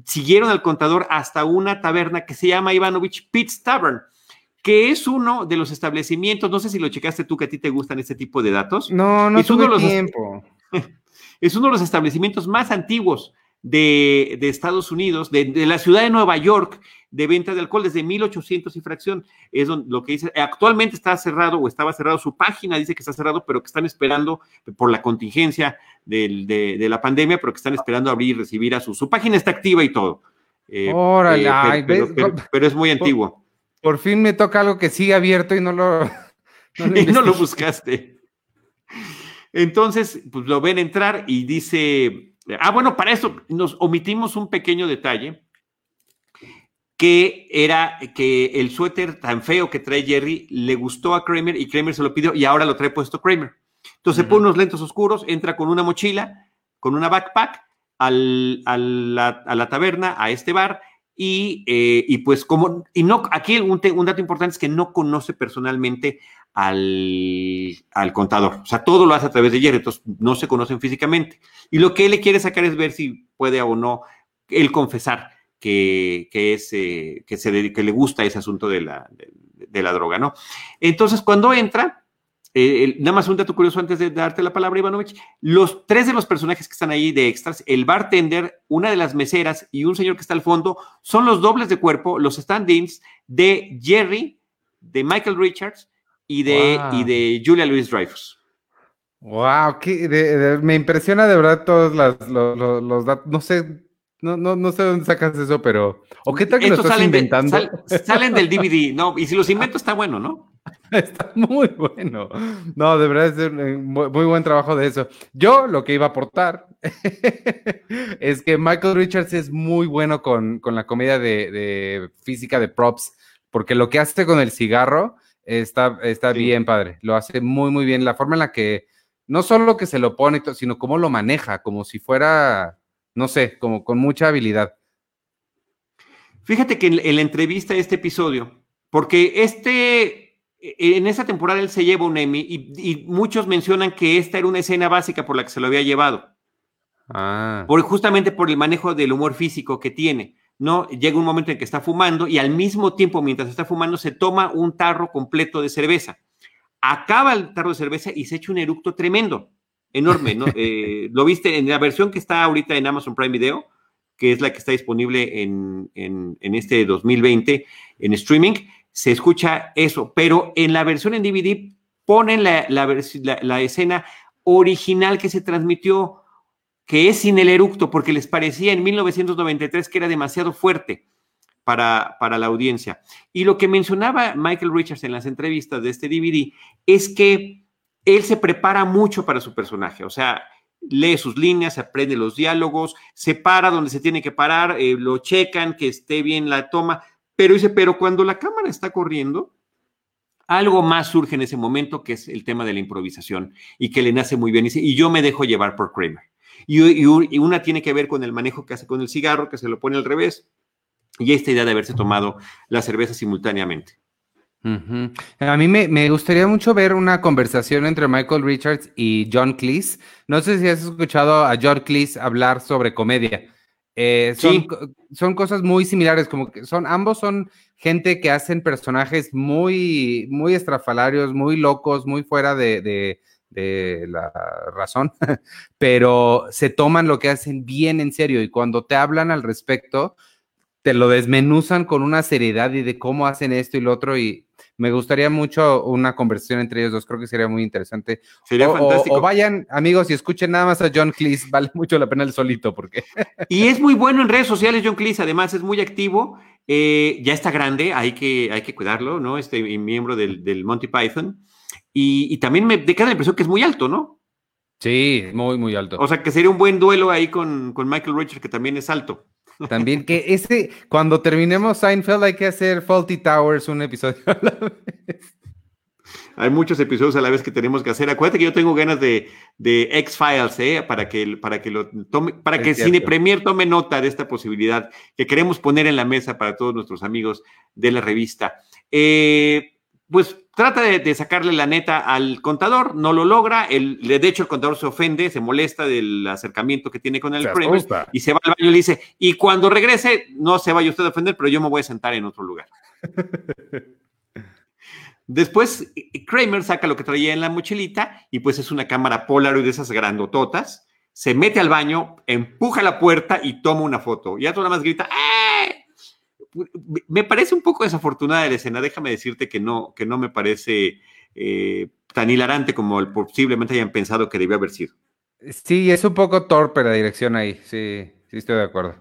[SPEAKER 1] siguieron al contador hasta una taberna que se llama Ivanovich Pitts Tavern que es uno de los establecimientos, no sé si lo checaste tú que a ti te gustan este tipo de datos.
[SPEAKER 2] No, no es tuve uno tiempo. [laughs]
[SPEAKER 1] Es uno de los establecimientos más antiguos de, Estados Unidos, de, la ciudad de Nueva York, de venta de alcohol desde 1800 y fracción. Es lo que dice, actualmente está cerrado o estaba cerrado, su página dice que está cerrado, pero que están esperando por la contingencia de, la pandemia, pero que están esperando abrir y recibir a su, su página está activa y todo.
[SPEAKER 2] Eh, Órale,
[SPEAKER 1] eh, pero, es muy antiguo.
[SPEAKER 2] Por, fin me toca algo que sigue abierto y no lo... [laughs] [laughs]
[SPEAKER 1] y no lo buscaste. Entonces, pues lo ven entrar y dice, Ah, bueno, para eso nos omitimos un pequeño detalle que era que el suéter tan feo que trae Jerry le gustó a Kramer y Kramer se lo pidió y ahora lo trae puesto Kramer. Entonces pone unos lentes oscuros, entra con una mochila, con una backpack al, a la taberna, a este bar, y, eh, y, pues como, y no, aquí un, un, dato importante es que no conoce personalmente al, al, contador. O sea, todo lo hace a través de Jerry, entonces no se conocen físicamente. Y lo que él le quiere sacar es ver si puede o no él confesar que, que es, eh, que, se, que le gusta ese asunto de la, de, la droga, ¿no? Entonces, cuando entra, eh, nada más un dato curioso antes de darte la palabra, Ivanovich. Los tres de los personajes que están ahí de extras, el bartender, una de las meseras y un señor que está al fondo, son los dobles de cuerpo, los stand-ins de Jerry, de Michael Richards y de, y de Julia Louis Dreyfus.
[SPEAKER 2] Wow, me impresiona de verdad todos los, datos. No sé, no, no, no, sé dónde sacas eso, pero. ¿O qué tal que lo estás inventando?
[SPEAKER 1] salen del DVD, no, y si los invento está bueno, ¿no? [laughs]
[SPEAKER 2] Está muy bueno. No, de verdad es un muy, buen trabajo de eso. Yo lo que iba a aportar [laughs] es que Michael Richards es muy bueno con, la comedia de, física de props, porque lo que hace con el cigarro está, está bien padre. Lo hace muy, muy bien. La forma en la que no solo que se lo pone, sino cómo lo maneja, como si fuera, no sé, como con mucha habilidad.
[SPEAKER 1] Fíjate que en, la entrevista de este episodio, porque este, en esa temporada él se lleva un Emmy y, muchos mencionan que esta era una escena básica por la que se lo había llevado. Ah. Por, justamente por el manejo del humor físico que tiene. ¿No? Llega un momento en que está fumando y al mismo tiempo, mientras está fumando, se toma un tarro completo de cerveza. Acaba el tarro de cerveza y se echa un eructo tremendo, enorme, ¿no? [laughs] Eh, lo viste en la versión que está ahorita en Amazon Prime Video, que es la que está disponible en, este 2020 en streaming, se escucha eso, pero en la versión en DVD ponen la, la escena original que se transmitió que es sin el eructo, porque les parecía en 1993 que era demasiado fuerte para, para la audiencia. Y lo que mencionaba Michael Richards en las entrevistas de este DVD es que él se prepara mucho para su personaje, o sea, lee sus líneas, aprende los diálogos, se para donde se tiene que parar, eh, lo checan, que esté bien la toma, pero dice, pero cuando la cámara está corriendo, algo más surge en ese momento que es el tema de la improvisación y que le nace muy bien. y yo me dejo llevar por Kramer. Y, una tiene que ver con el manejo que hace con el cigarro, que se lo pone al revés, y esta idea de haberse tomado la cerveza simultáneamente.
[SPEAKER 2] A mí me, gustaría mucho ver una conversación entre Michael Richards y John Cleese. No sé si has escuchado a John Cleese hablar sobre comedia. Eh, son, son, cosas muy similares, como que son, ambos son gente que hacen personajes muy, muy estrafalarios, muy locos, muy fuera de, de la razón, [laughs] pero se toman lo que hacen bien en serio y cuando te hablan al respecto, te lo desmenuzan con una seriedad y de cómo hacen esto y lo otro y me gustaría mucho una conversación entre ellos dos, creo que sería muy interesante.
[SPEAKER 1] Sería
[SPEAKER 2] o,
[SPEAKER 1] fantástico.
[SPEAKER 2] O, vayan, amigos, y escuchen nada más a John Cleese, vale mucho la pena el solito, porque... [laughs]
[SPEAKER 1] Y es muy bueno en redes sociales, John Cleese, además es muy activo, eh, ya está grande, hay que, hay que cuidarlo, ¿no? Este miembro del, del Monty Python. Y, también me queda la impresión que es muy alto, ¿no?
[SPEAKER 2] Sí, muy, muy alto.
[SPEAKER 1] O sea que sería un buen duelo ahí con, Michael Richards, que también es alto.
[SPEAKER 2] También que [laughs] ese, cuando terminemos Seinfeld hay que hacer Faulty Towers un episodio a la vez.
[SPEAKER 1] Hay muchos episodios a la vez que tenemos que hacer. Acuérdate que yo tengo ganas de, de X-Files, ¿eh? Para que, para que lo tome, para que Cine Premier tome nota de esta posibilidad que queremos poner en la mesa para todos nuestros amigos de la revista. Eh, pues trata de, sacarle la neta al contador, no lo logra, el, de hecho el contador se ofende, se molesta del acercamiento que tiene con el premio y se va al baño y le dice, y cuando regrese, no se vaya usted a ofender, pero yo me voy a sentar en otro lugar. [laughs] Después, Kramer saca lo que traía en la mochilita y pues es una cámara Polaroid de esas grandototas, se mete al baño, empuja la puerta y toma una foto. Y ya nada más grita, ¡eh! Me parece un poco desafortunada la escena, déjame decirte que no, que no me parece eh, tan hilarante como posiblemente hayan pensado que debió haber sido.
[SPEAKER 2] Sí, es un poco torpe la dirección ahí, sí, sí estoy de acuerdo.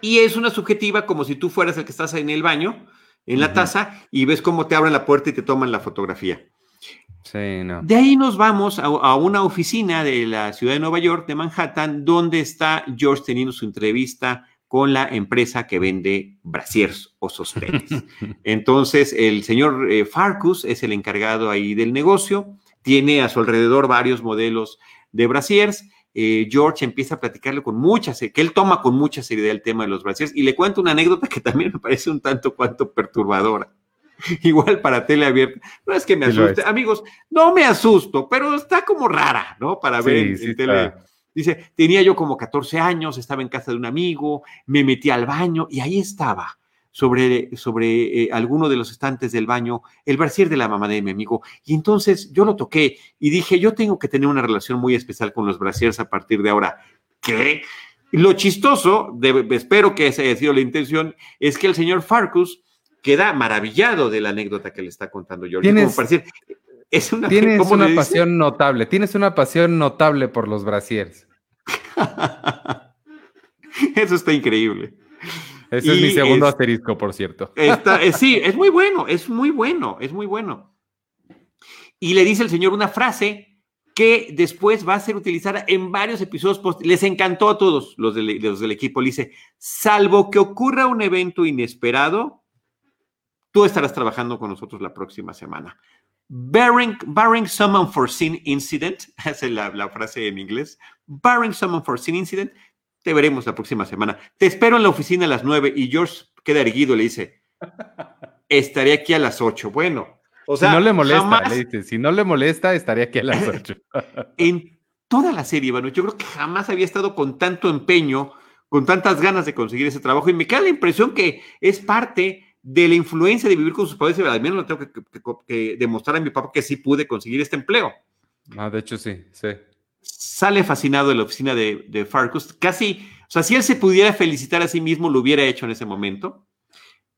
[SPEAKER 1] Y es una subjetiva como si tú fueras el que estás en el baño, en la taza, y ves cómo te abren la puerta y te toman la fotografía.
[SPEAKER 2] Sí, no.
[SPEAKER 1] De ahí nos vamos a, a, una oficina de la ciudad de Nueva York, de Manhattan, donde está George teniendo su entrevista con la empresa que vende brasiers o sostenes. [laughs] Entonces, el señor eh, Farcus es el encargado ahí del negocio, tiene a su alrededor varios modelos de brasiers. Eh, George empieza a platicarle con mucha que él toma con mucha seriedad el tema de los brasiers y le cuento una anécdota que también me parece un tanto cuanto perturbadora. [laughs] Igual para tele abierta. No es que me asuste, amigos, no me asusto, pero está como rara, ¿no? Para ver en, tele Dice, tenía yo como 14 años, estaba en casa de un amigo, me metí al baño y ahí estaba, sobre, sobre eh, alguno de los estantes del baño, el brasier de la mamá de mi amigo. Y entonces yo lo toqué y dije, yo tengo que tener una relación muy especial con los brasiers a partir de ahora. ¿Qué? Lo chistoso, espero que esa haya sido la intención, es que el señor Farcus queda maravillado de la anécdota que le está contando George.
[SPEAKER 2] ¿Tienes, es una, tienes una pasión notable, tienes una pasión notable por los brasiers. [laughs]
[SPEAKER 1] Eso está increíble.
[SPEAKER 2] Ese es mi segundo asterisco, por cierto.
[SPEAKER 1] Está, eh, sí, es muy bueno, es muy bueno, es muy bueno. Y le dice el señor una frase que después va a ser utilizada en varios episodios. Les encantó a todos los del, los del equipo. Le dice, salvo que ocurra un evento inesperado, tú estarás trabajando con nosotros la próxima semana. Barring, barring some unforeseen incident, [laughs] esa es la, la frase en inglés, barring some unforeseen incident, te veremos la próxima semana. Te espero en la oficina a las nueve y George queda erguido, le dice, [laughs] estaré aquí a las ocho. Bueno, o sea,
[SPEAKER 2] si no le molesta, le dice, si no le molesta, estaría aquí a las [laughs] ocho.
[SPEAKER 1] en toda la serie, bueno, yo creo que jamás había estado con tanto empeño, con tantas ganas de conseguir ese trabajo y me queda la impresión que es parte de la influencia de vivir con sus padres al menos tengo que, demostrar a mi papá que sí pude conseguir este empleo.
[SPEAKER 2] Ah, de hecho sí, sí
[SPEAKER 1] sale fascinado de la oficina de, de, Farkus. Casi, o sea, si él se pudiera felicitar a sí mismo, lo hubiera hecho en ese momento.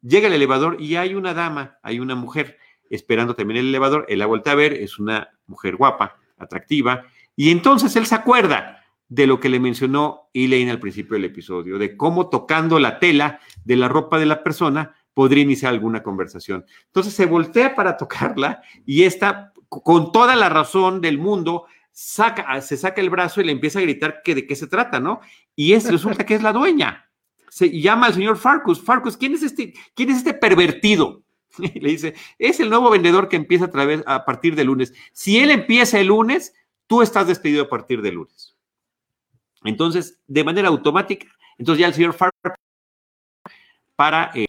[SPEAKER 1] Llega el elevador y hay una dama, hay una mujer esperando también el elevador. Él la vuelta a ver, es una mujer guapa, atractiva. Y entonces él se acuerda de lo que le mencionó Elaine al principio del episodio, de cómo tocando la tela de la ropa de la persona podría iniciar alguna conversación. Entonces se voltea para tocarla y esta, con toda la razón del mundo, saca, ah, se saca el brazo y le empieza a gritar que de qué se trata, ¿no? Y es, resulta que es la dueña. Se llama al señor Farcus. Farcus, ¿quién es este, quién es este pervertido? [laughs] Y le dice, es el nuevo vendedor que empieza a, partir de lunes. Si él empieza el lunes, tú estás despedido a partir de lunes. Entonces, de manera automática, entonces ya el señor Farcus para eh,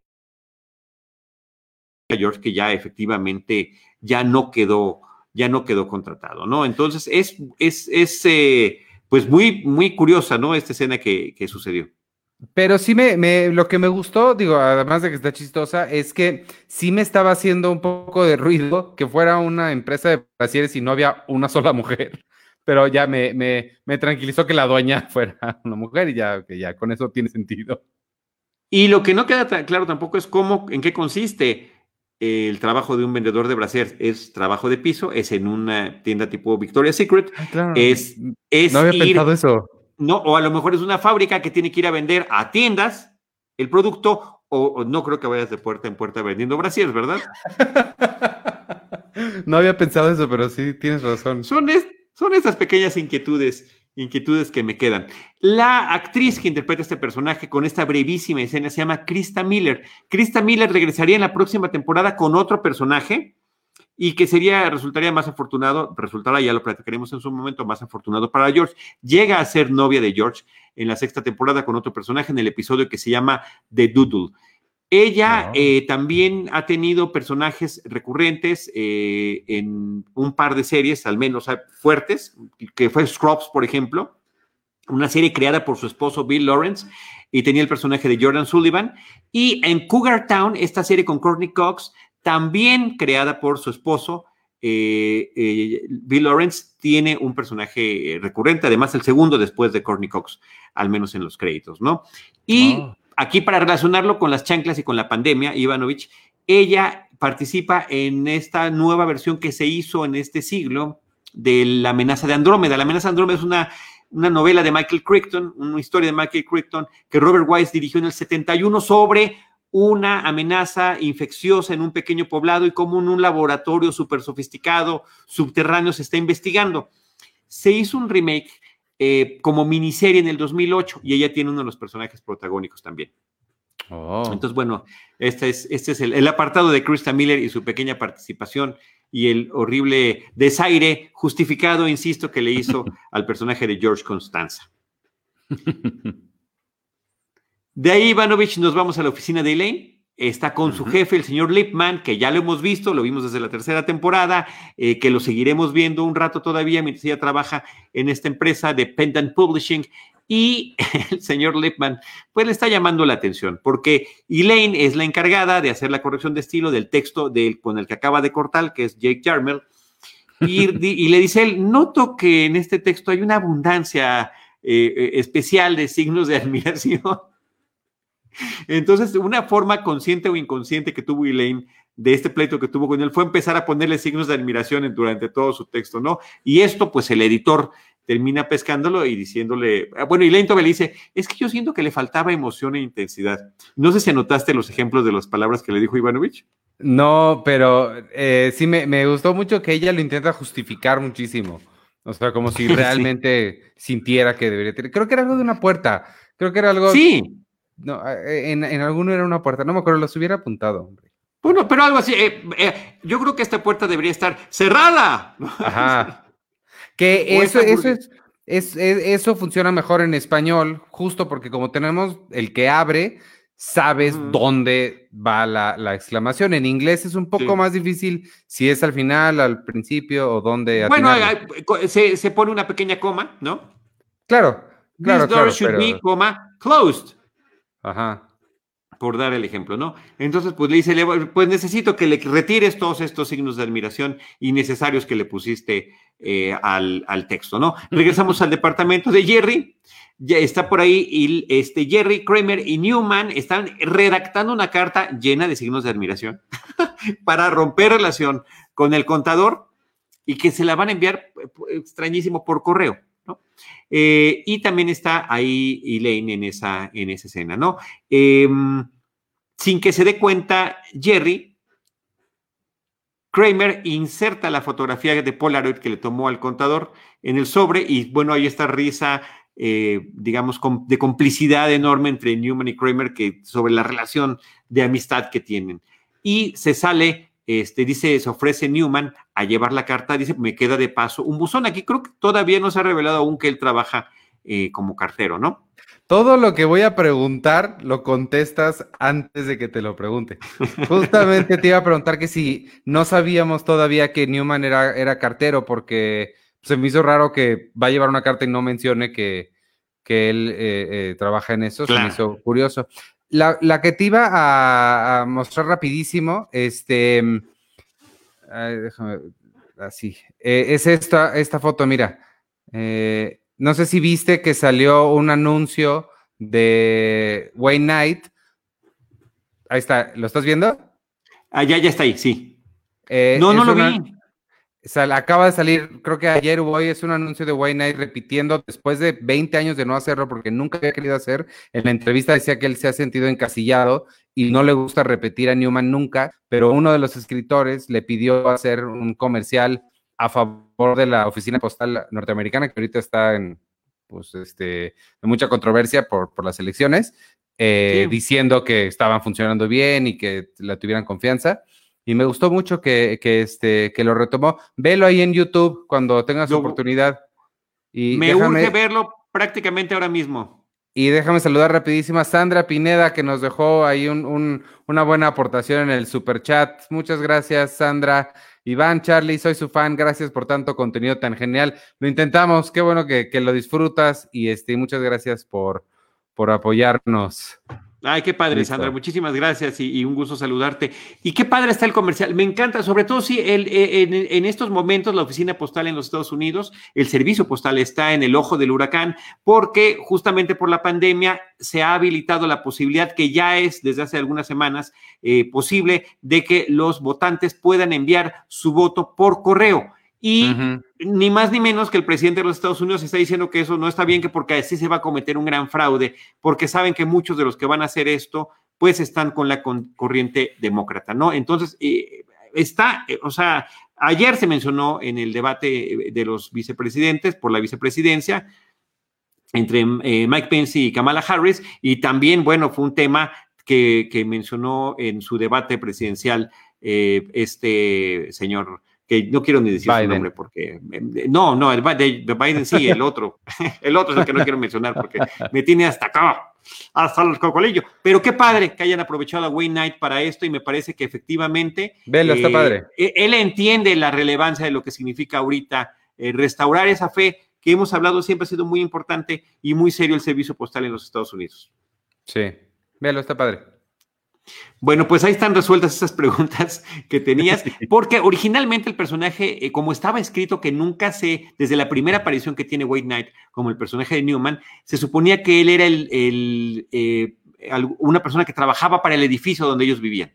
[SPEAKER 1] George que ya efectivamente ya no quedó ya no quedó contratado, ¿no? Entonces es, es, es eh, pues muy, muy curiosa, ¿no? Esta escena que, sucedió.
[SPEAKER 2] Pero sí me, me, lo que me gustó, digo, además de que está chistosa, es que sí me estaba haciendo un poco de ruido que fuera una empresa de brasieres y no había una sola mujer. [laughs] Pero ya me, me, me tranquilizó que la dueña [laughs] fuera una mujer y ya, que ya con eso tiene sentido.
[SPEAKER 1] Y lo que no queda claro tampoco es cómo, en qué consiste el trabajo de un vendedor de brasier es trabajo de piso, es en una tienda tipo Victoria's Secret. Ah, es, es,
[SPEAKER 2] no había pensado eso.
[SPEAKER 1] No, o a lo mejor es una fábrica que tiene que ir a vender a tiendas el producto, o, no creo que vayas de puerta en puerta vendiendo brasier, ¿verdad? [laughs]
[SPEAKER 2] no había pensado eso, pero sí tienes razón.
[SPEAKER 1] Son, son estas pequeñas inquietudes inquietudes que me quedan. La actriz que interpreta este personaje con esta brevísima escena se llama Krista Miller. Krista Miller regresaría en la próxima temporada con otro personaje y que sería, resultaría más afortunado, resultará, ya lo platicaremos en su momento, más afortunado para George. Llega a ser novia de George en la sexta temporada con otro personaje en el episodio que se llama The Doodle. Ella eh, también ha tenido personajes recurrentes eh, en un par de series, al menos fuertes, que fue Scrubs, por ejemplo, una serie creada por su esposo Bill Lawrence y tenía el personaje de Jordan Sullivan. Y en Cougar Town, esta serie con Courtney Cox, también creada por su esposo, eh, Bill Lawrence, tiene un personaje recurrente, además el segundo después de Courtney Cox, al menos en los créditos, ¿no? Y ah aquí para relacionarlo con las chanclas y con la pandemia, Ivanovich, ella participa en esta nueva versión que se hizo en este siglo de La amenaza de Andrómeda. La amenaza de Andrómeda es una, una novela de Michael Crichton, una historia de Michael Crichton que Robert Wise dirigió en el 71 sobre una amenaza infecciosa en un pequeño poblado y cómo en un laboratorio súper sofisticado, subterráneo, se está investigando. Se hizo un remake eh, como miniserie en el 2008 y ella tiene uno de los personajes protagónicos también. Oh. Entonces, bueno, este es, este es el, apartado de Krista Miller y su pequeña participación y el horrible desaire justificado, insisto, que le hizo [laughs] al personaje de George Constanza. De ahí, Ivanovich, nos vamos a la oficina de Elaine Está con su jefe, el señor Lipman, que ya lo hemos visto, lo vimos desde la tercera temporada, eh, que lo seguiremos viendo un rato todavía mientras ella trabaja en esta empresa de Pendant Publishing. Y [laughs] el señor Lipman, pues le está llamando la atención, porque Elaine es la encargada de hacer la corrección de estilo del texto del, con el que acaba de cortar, que es Jake Jarmel. Y, [laughs] y, le dice él, noto que en este texto hay una abundancia eh, eh, especial de signos de admiración. Entonces, una forma consciente o inconsciente que tuvo Elaine de este pleito que tuvo con él fue empezar a ponerle signos de admiración durante todo su texto, ¿no? Y esto, pues el editor termina pescándolo y diciéndole, ah, bueno, Elaine todavía le dice, es que yo siento que le faltaba emoción e intensidad. No sé si anotaste los ejemplos de las palabras que le dijo Ivanovich.
[SPEAKER 2] No, pero eh, sí me, gustó mucho que ella lo intenta justificar muchísimo. O sea, como si [laughs] realmente sintiera que debería tener. Creo que era algo de una puerta. Creo que era algo.
[SPEAKER 1] Sí.
[SPEAKER 2] No, eh, en, en alguno era una puerta, no me acuerdo, los hubiera apuntado, hombre.
[SPEAKER 1] Bueno, pero algo así, eh, eh, yo creo que esta puerta debería estar cerrada. [laughs]
[SPEAKER 2] Ajá. Que eso, eso es, eso funciona mejor en español, justo porque como tenemos el que abre, sabes dónde va la, exclamación. En inglés es un poco más difícil si es al final, al principio o dónde.
[SPEAKER 1] Bueno, se, se, pone una pequeña coma, ¿no?
[SPEAKER 2] Claro, claro.
[SPEAKER 1] This door should be, coma, closed.
[SPEAKER 2] Ajá
[SPEAKER 1] por dar el ejemplo, ¿no? Entonces, pues le dice, pues necesito que le retires todos estos signos de admiración innecesarios que le pusiste eh, al, texto, ¿no? Regresamos al departamento de Jerry, ya está por ahí, y este, Jerry, Kramer y Newman están redactando una carta llena de signos de admiración [laughs] para romper relación con el contador y que se la van a enviar eh, extrañísimo por correo. Eh, y también está ahí Elaine en esa, en esa escena, ¿no? Em, sin que se dé cuenta, Jerry, Kramer inserta la fotografía de Polaroid que le tomó al contador en el sobre y bueno, ahí está risa, eh, digamos, de complicidad enorme entre Newman y Kramer que, sobre la relación de amistad que tienen. Y se sale este, dice, se ofrece Newman a llevar la carta, dice, me queda de paso un buzón. Aquí creo que todavía no se ha revelado aún que él trabaja eh, como cartero, ¿no?
[SPEAKER 2] Todo lo que voy a preguntar lo contestas antes de que te lo pregunte. [laughs] Justamente te iba a preguntar que si no sabíamos todavía que Newman era, era cartero, porque se me hizo raro que va a llevar una carta y no mencione que, que él eh, eh, trabaja en eso. Se me hizo curioso. La, que te iba a, mostrar rapidísimo, este, déjame, así, eh, es esta, esta foto, mira. Eh, no sé si viste que salió un anuncio de Wayne Knight. Ahí está, ¿lo estás viendo?
[SPEAKER 1] Ah, ya, ya está ahí, sí. Eh, no, no lo vi
[SPEAKER 2] acaba de salir, creo que ayer o hoy, es un anuncio de Wayne Knight repitiendo después de 20 años de no hacerlo porque nunca había querido hacer. En la entrevista decía que él se ha sentido encasillado y no le gusta repetir a Newman nunca, pero uno de los escritores le pidió hacer un comercial a favor de la oficina postal norteamericana que ahorita está en, pues, este, en mucha controversia por, por las elecciones, eh, diciendo que estaban funcionando bien y que la tuvieran confianza y me gustó mucho que, este, que lo retomó. Velo ahí en YouTube cuando tengas oportunidad.
[SPEAKER 1] Y me urge verlo prácticamente ahora mismo.
[SPEAKER 2] Y déjame saludar rapidísimo a Sandra Pineda, que nos dejó ahí una buena aportación en el super chat. Muchas gracias, Sandra. Iván, Charlie, soy su fan. Gracias por tanto contenido tan genial. Lo intentamos. Qué bueno que, lo disfrutas. Y este, muchas gracias por, por apoyarnos.
[SPEAKER 1] Ay, qué padre, Sandra. Muchísimas gracias y, un gusto saludarte. Y qué padre está el comercial. Me encanta, sobre todo si el, eh, en, estos momentos la oficina postal en los Estados Unidos, el servicio postal está en el ojo del huracán, porque justamente por la pandemia se ha habilitado la posibilidad que ya es desde hace algunas semanas eh, posible de que los votantes puedan enviar su voto por correo. Y ni más ni menos que el presidente de los Estados Unidos está diciendo que eso no está bien, que porque así se va a cometer un gran fraude, porque saben que muchos de los que van a hacer esto, pues están con la corriente demócrata, ¿no? Entonces, eh, está, eh, o sea, ayer se mencionó en el debate de los vicepresidentes por la vicepresidencia entre eh, Mike Pence y Kamala Harris, y también, bueno, fue un tema que, que mencionó en su debate presidencial este señor que no quiero ni decir su nombre porque no, no, el de, Biden sí, el otro, [laughs] el otro es el que no quiero mencionar porque me tiene hasta acá, hasta el cocolillo. Pero qué padre que hayan aprovechado a Wayne Knight para esto y me parece que efectivamente
[SPEAKER 2] Velo, está eh, padre.
[SPEAKER 1] E, él entiende la relevancia de lo que significa ahorita eh, restaurar esa fe que hemos hablado siempre ha sido muy importante y muy serio el servicio postal en los Estados Unidos.
[SPEAKER 2] Sí, véalo, está padre.
[SPEAKER 1] Bueno, pues ahí están resueltas esas preguntas que tenías, [laughs] porque originalmente el personaje, eh, como estaba escrito que nunca se, desde la primera aparición que tiene Wade Knight como el personaje de Newman, se suponía que él era el, eh, una persona que trabajaba para el edificio donde ellos vivían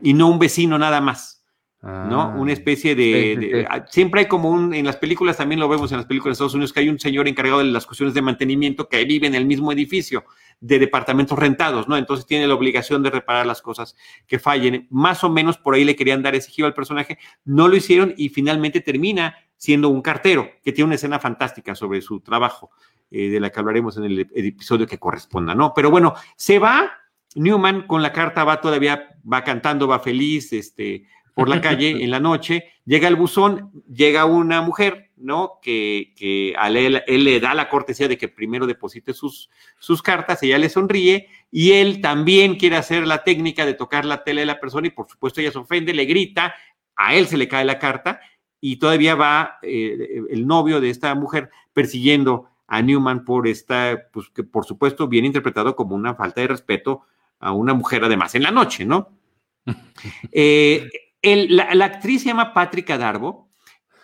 [SPEAKER 1] y no un vecino nada más. ¿No? Ah, Una especie de, ah, Siempre hay como un. En las películas también lo vemos en las películas de Estados Unidos que hay un señor encargado de las cuestiones de mantenimiento que vive en el mismo edificio de departamentos rentados, ¿no? Entonces tiene la obligación de reparar las cosas que fallen. Más o menos por ahí le querían dar ese giro al personaje, no lo hicieron y finalmente termina siendo un cartero que tiene una escena fantástica sobre su trabajo, eh, de la que hablaremos en el episodio que corresponda, ¿no? Pero bueno, se va Newman con la carta va todavía, va cantando, va feliz, este, por la [laughs] calle en la noche, llega el buzón, llega una mujer, ¿no? Que, que a él, le da la cortesía de que primero deposite sus, sus cartas, ella le sonríe y él también quiere hacer la técnica de tocar la tele de la persona y por supuesto ella se ofende, le grita, a él se le cae la carta y todavía va eh, el novio de esta mujer persiguiendo a Newman por esta, pues que por supuesto viene interpretado como una falta de respeto a una mujer además en la noche, ¿no? [laughs] Eh, la, actriz se llama Patrick Darbo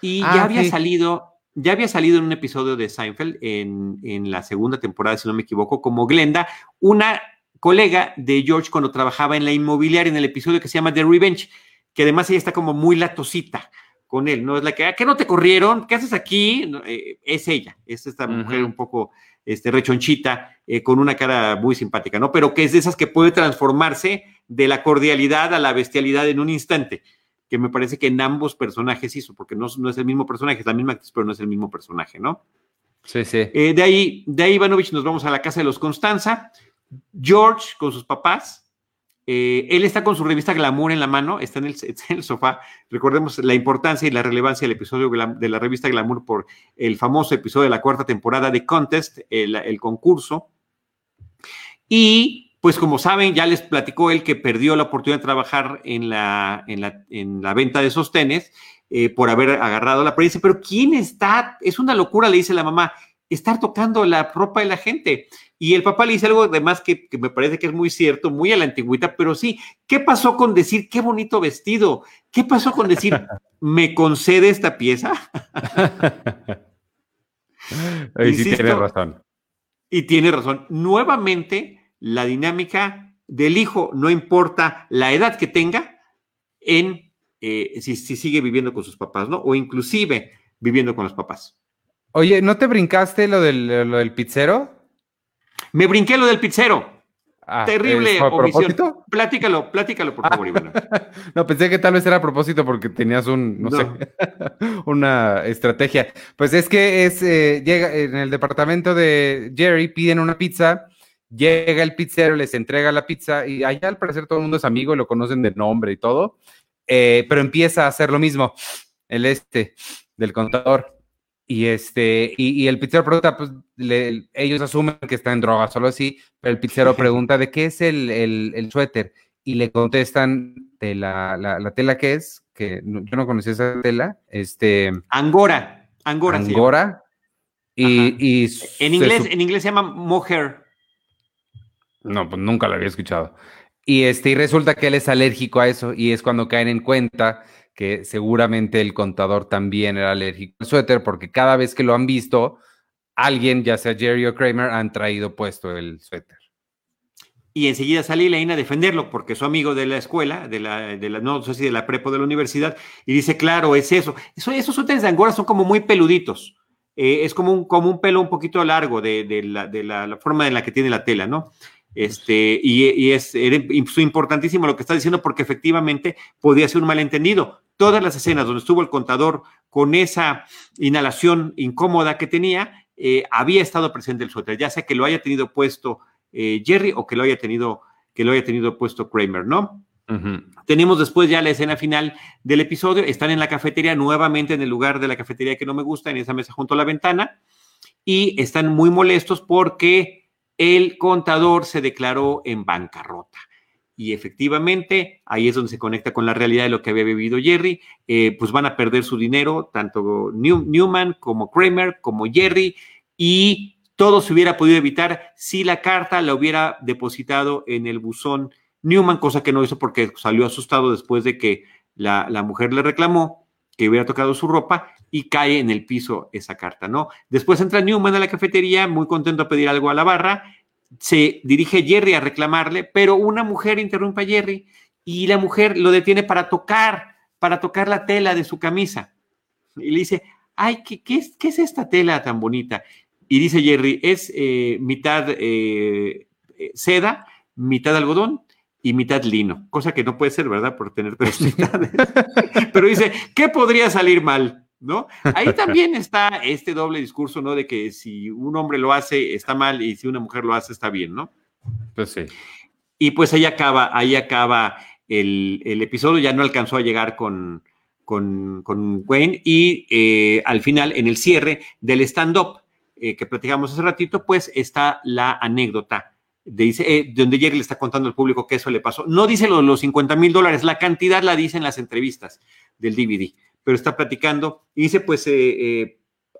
[SPEAKER 1] y ya ah, había salido, ya había salido en un episodio de Seinfeld en, en, la segunda temporada, si no me equivoco, como Glenda, una colega de George cuando trabajaba en la inmobiliaria en el episodio que se llama The Revenge, que además ella está como muy latosita con él, ¿no? Es la que, ah, ¿qué no te corrieron? ¿Qué haces aquí? Eh, es ella, es esta mujer un poco este, rechonchita, eh, con una cara muy simpática, ¿no? Pero que es de esas que puede transformarse de la cordialidad a la bestialidad en un instante, que me parece que en ambos personajes hizo, porque no, no es el mismo personaje, es la misma actriz, pero no es el mismo personaje, ¿no?
[SPEAKER 2] Sí, sí.
[SPEAKER 1] Eh, de ahí, de ahí, Ivanovich, nos vamos a la casa de los Constanza. George con sus papás, eh, él está con su revista Glamour en la mano, está en, el, [laughs] sofá. Recordemos la importancia y la relevancia del episodio de la revista Glamour por el famoso episodio de la cuarta temporada de Contest, el, concurso. Y pues como saben, ya les platicó él que perdió la oportunidad de trabajar en la, en la, venta de sostenes eh, por haber agarrado la prensa. Pero ¿quién está? Es una locura, le dice la mamá, estar tocando la ropa de la gente. Y el papá le dice algo además que, que, me parece que es muy cierto, muy a la antigüita, pero sí, ¿qué pasó con decir qué bonito vestido? ¿Qué pasó con decir [laughs] me concede esta pieza? [laughs]
[SPEAKER 2] y sí tiene razón.
[SPEAKER 1] Y tiene razón. Nuevamente, la dinámica del hijo, no importa la edad que tenga, en eh, si, si sigue viviendo con sus papás, ¿no? O inclusive viviendo con los papás.
[SPEAKER 2] Oye, ¿no te brincaste lo del, lo del pizzero?
[SPEAKER 1] Me brinqué lo del pizzero. Ah, Terrible omisión. Platícalo, platícalo, por favor, Iván. [laughs]
[SPEAKER 2] no, pensé que tal vez era a propósito porque tenías un, no, sé, [laughs] una estrategia. Pues es que es, eh, llega en el departamento de Jerry, piden una pizza, llega el pizzero, les entrega la pizza y allá al parecer todo el mundo es amigo y lo conocen de nombre y todo, eh, pero empieza a hacer lo mismo, el este del contador. Y, este, y, el pizzero pregunta, pues ellos asumen que está en droga, solo así, pero el pizzero [laughs] pregunta de qué es el, el, suéter y le contestan de la, la, tela que es, que yo no conocía esa tela, este...
[SPEAKER 1] Angora, Angora.
[SPEAKER 2] Angora. Y, y,
[SPEAKER 1] en inglés, en inglés se llama mohair.
[SPEAKER 2] No, pues nunca lo había escuchado. Y, este, y resulta que él es alérgico a eso y es cuando caen en cuenta que seguramente el contador también era alérgico al suéter, porque cada vez que lo han visto, alguien, ya sea Jerry o Kramer, han traído puesto el suéter.
[SPEAKER 1] Y enseguida sale Elaine a defenderlo, porque su amigo de la escuela, de la, la, no sé si de la prepa de la universidad, y dice, claro, es eso. eso esos suéteres de Angora son como muy peluditos. Eh, es como un, como un pelo un poquito largo de, la, de la, forma en la que tiene la tela, ¿no? Este, y, y es importantísimo lo que está diciendo porque efectivamente podía ser un malentendido todas las escenas donde estuvo el contador con esa inhalación incómoda que tenía, eh, había estado presente el suéter, ya sea que lo haya tenido puesto eh, Jerry o que lo haya tenido, que lo haya tenido puesto Kramer, ¿no? Tenemos después ya la escena final del episodio. Están en la cafetería, nuevamente en el lugar de la cafetería que no me gusta, en esa mesa junto a la ventana, y están muy molestos porque el contador se declaró en bancarrota. Y efectivamente ahí es donde se conecta con la realidad de lo que había vivido Jerry, eh, pues van a perder su dinero, tanto Newman como Kramer, como Jerry, y todo se hubiera podido evitar si la carta la hubiera depositado en el buzón Newman, cosa que no hizo porque salió asustado después de que la, la mujer le reclamó que hubiera tocado su ropa y cae en el piso esa carta, ¿no? Después entra Newman a la cafetería, muy contento a pedir algo a la barra, se dirige Jerry a reclamarle, pero una mujer interrumpe a Jerry y la mujer lo detiene para tocar, para tocar la tela de su camisa. Y le dice, ay, ¿qué, qué, es, qué es, esta tela tan bonita? Y dice Jerry, es eh, mitad eh, seda, mitad algodón y mitad lino, cosa que no puede ser, ¿verdad? Por tener tres mitades. [laughs] Pero dice, ¿qué podría salir mal? ¿no? Ahí también está este doble discurso, ¿no? De que si un hombre lo hace, está mal y si una mujer lo hace, está bien, ¿no?
[SPEAKER 2] Pues sí.
[SPEAKER 1] Y pues ahí acaba, ahí acaba el, episodio, ya no alcanzó a llegar con, con, Wayne y eh, al final, en el cierre del stand-up eh, que platicamos hace ratito, pues está la anécdota dice, eh, donde Jerry le está contando al público que eso le pasó. No dice los, los 50 mil dólares, la cantidad la dice en las entrevistas del DVD, pero está platicando y dice, pues,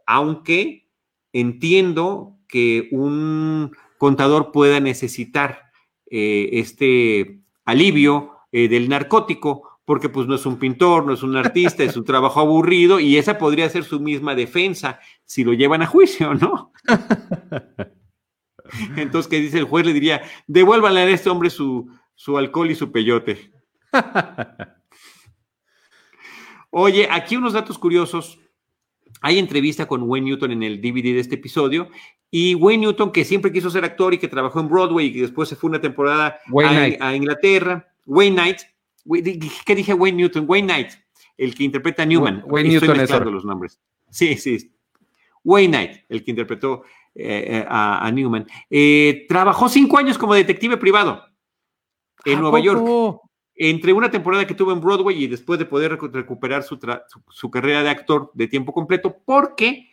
[SPEAKER 1] aunque entiendo que un contador pueda necesitar este alivio eh, del narcótico, porque pues no es un pintor, no es un artista, es un [laughs] trabajo aburrido y esa podría ser su misma defensa si lo llevan a juicio, ¿no? [laughs] [laughs] Entonces, ¿qué dice el juez? Le diría, devuélvanle a este hombre su, su alcohol y su peyote. [laughs] Oye, aquí unos datos curiosos. Hay entrevista con Wayne Newton en el DVD de este episodio y Wayne Newton, que siempre quiso ser actor y que trabajó en Broadway y que después se fue una temporada a, Inglaterra, Wayne Knight, ¿qué dije Wayne Newton? Wayne Knight, el que interpreta a Newman.
[SPEAKER 2] Wayne Newton es
[SPEAKER 1] los nombres. Sí, sí. Wayne Knight, el que interpretó eh, a, Newman. Eh, trabajó cinco años como detective privado en Nueva York. Entre una temporada que tuvo en Broadway y después de poder recuperar su, su carrera de actor de tiempo completo, porque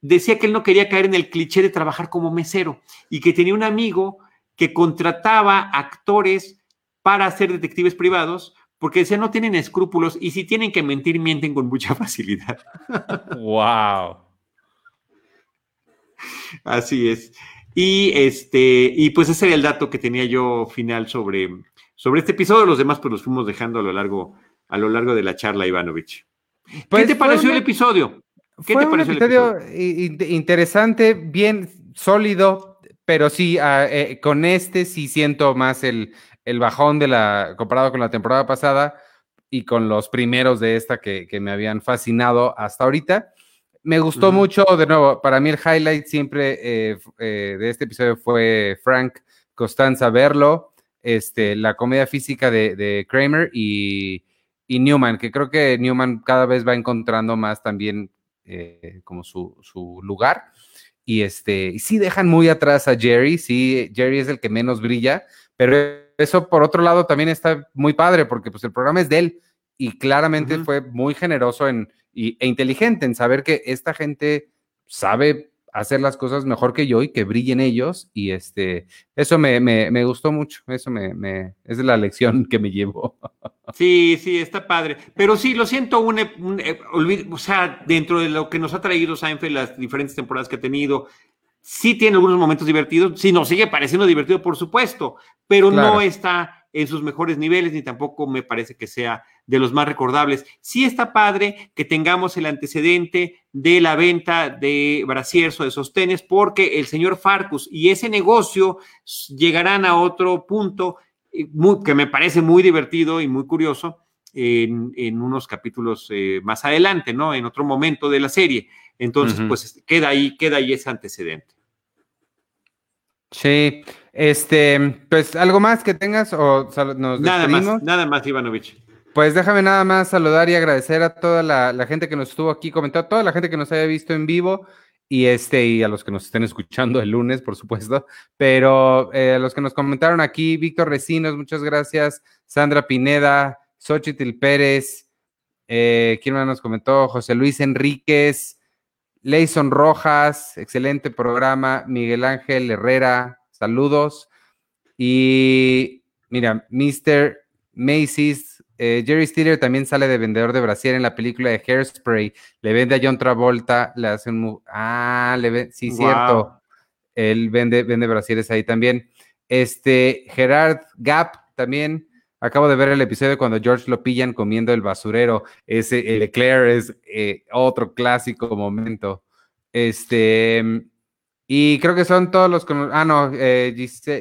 [SPEAKER 1] decía que él no quería caer en el cliché de trabajar como mesero y que tenía un amigo que contrataba actores para ser detectives privados, porque decía no tienen escrúpulos y si tienen que mentir, mienten con mucha [laughs] facilidad.
[SPEAKER 2] ¡Wow! [laughs]
[SPEAKER 1] Así es. Y este, y pues ese era el dato que tenía yo final sobre, sobre este episodio. Los demás, pues los fuimos dejando a lo largo, a lo largo de la charla, Ivanovich. ¿Qué pues te pareció el episodio?
[SPEAKER 2] ¿Qué te pareció el episodio? Interesante, bien sólido, pero sí, eh, con este sí siento más el, el bajón de la, comparado con la temporada pasada y con los primeros de esta que, me habían fascinado hasta ahorita. Me gustó mucho, de nuevo, para mí el highlight siempre eh, eh, de este episodio fue Frank Costanza verlo, este, la comedia física de, Kramer y, Newman, que creo que Newman cada vez va encontrando más también eh, como su, su, lugar. Y este, y sí dejan muy atrás a Jerry, sí, Jerry es el que menos brilla, pero eso por otro lado también está muy padre porque pues el programa es de él y claramente fue muy generoso en, e inteligente en saber que esta gente sabe hacer las cosas mejor que yo y que brillen ellos y este eso me, me, gustó mucho eso me, me, es la lección que me llevo [laughs]
[SPEAKER 1] sí sí está padre. Pero sí lo siento un, o sea dentro de lo que nos ha traído Seinfeld las diferentes temporadas que ha tenido sí tiene algunos momentos divertidos, sí nos sigue pareciendo divertido, por supuesto, pero no está en sus mejores niveles, ni tampoco me parece que sea de los más recordables. Sí está padre que tengamos el antecedente de la venta de brasieres o de sostenes, porque el señor Farcus y ese negocio llegarán a otro punto eh, que me parece muy divertido y muy curioso en, unos capítulos eh, más adelante, ¿no? En otro momento de la serie. Entonces, pues queda ahí, queda ahí ese antecedente.
[SPEAKER 2] Sí, este, pues algo más que tengas o nos
[SPEAKER 1] Nada más, nada más, Ivanovich.
[SPEAKER 2] Pues déjame nada más saludar y agradecer a toda la, gente que nos estuvo aquí comentando, a toda la gente que nos haya visto en vivo y este y a los que nos estén escuchando el lunes, por supuesto, pero eh, a los que nos comentaron aquí, Víctor Recinos, muchas gracias, Sandra Pineda, Xochitl Pérez, eh, ¿quién más nos comentó? José Luis Enríquez, Leison Rojas, excelente programa. Miguel Ángel Herrera, saludos. Y mira, Mr. Macy's, eh, Jerry Stiller también sale de vendedor de brasier en la película de Hairspray. Le vende a John Travolta, le hacen. un... Ah, le. Sí, cierto. Él vende, vende brasieres ahí también. Este, Gerard Gap también. Acabo de ver el episodio cuando George lo pillan comiendo el basurero. Ese el Eclair es eh, otro clásico momento. Este, y creo que son todos los. Ah, no, eh,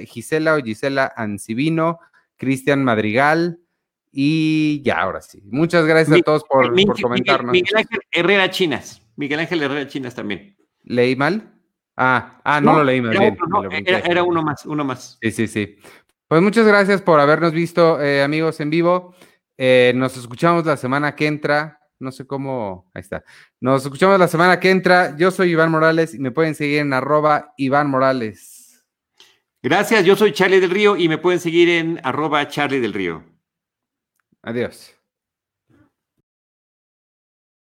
[SPEAKER 2] Gisela o Gisela Ancivino, Cristian Madrigal. Y ya, ahora sí. Muchas gracias a todos por, comentarnos.
[SPEAKER 1] Miguel, Ángel Herrera Chinas. Miguel Ángel Herrera Chinas también.
[SPEAKER 2] ¿Leí mal? Ah, ah no, lo leí mal.
[SPEAKER 1] Era, uno más, uno más.
[SPEAKER 2] Sí, sí, sí. Pues muchas gracias por habernos visto, eh, amigos, en vivo. Eh, nos escuchamos la semana que entra. No sé cómo. Ahí está. Nos escuchamos la semana que entra. Yo soy Iván Morales y me pueden seguir en arroba Iván Morales.
[SPEAKER 1] Gracias, yo soy Charlie del Río y me pueden seguir en arroba Charlie del Río.
[SPEAKER 2] Adiós.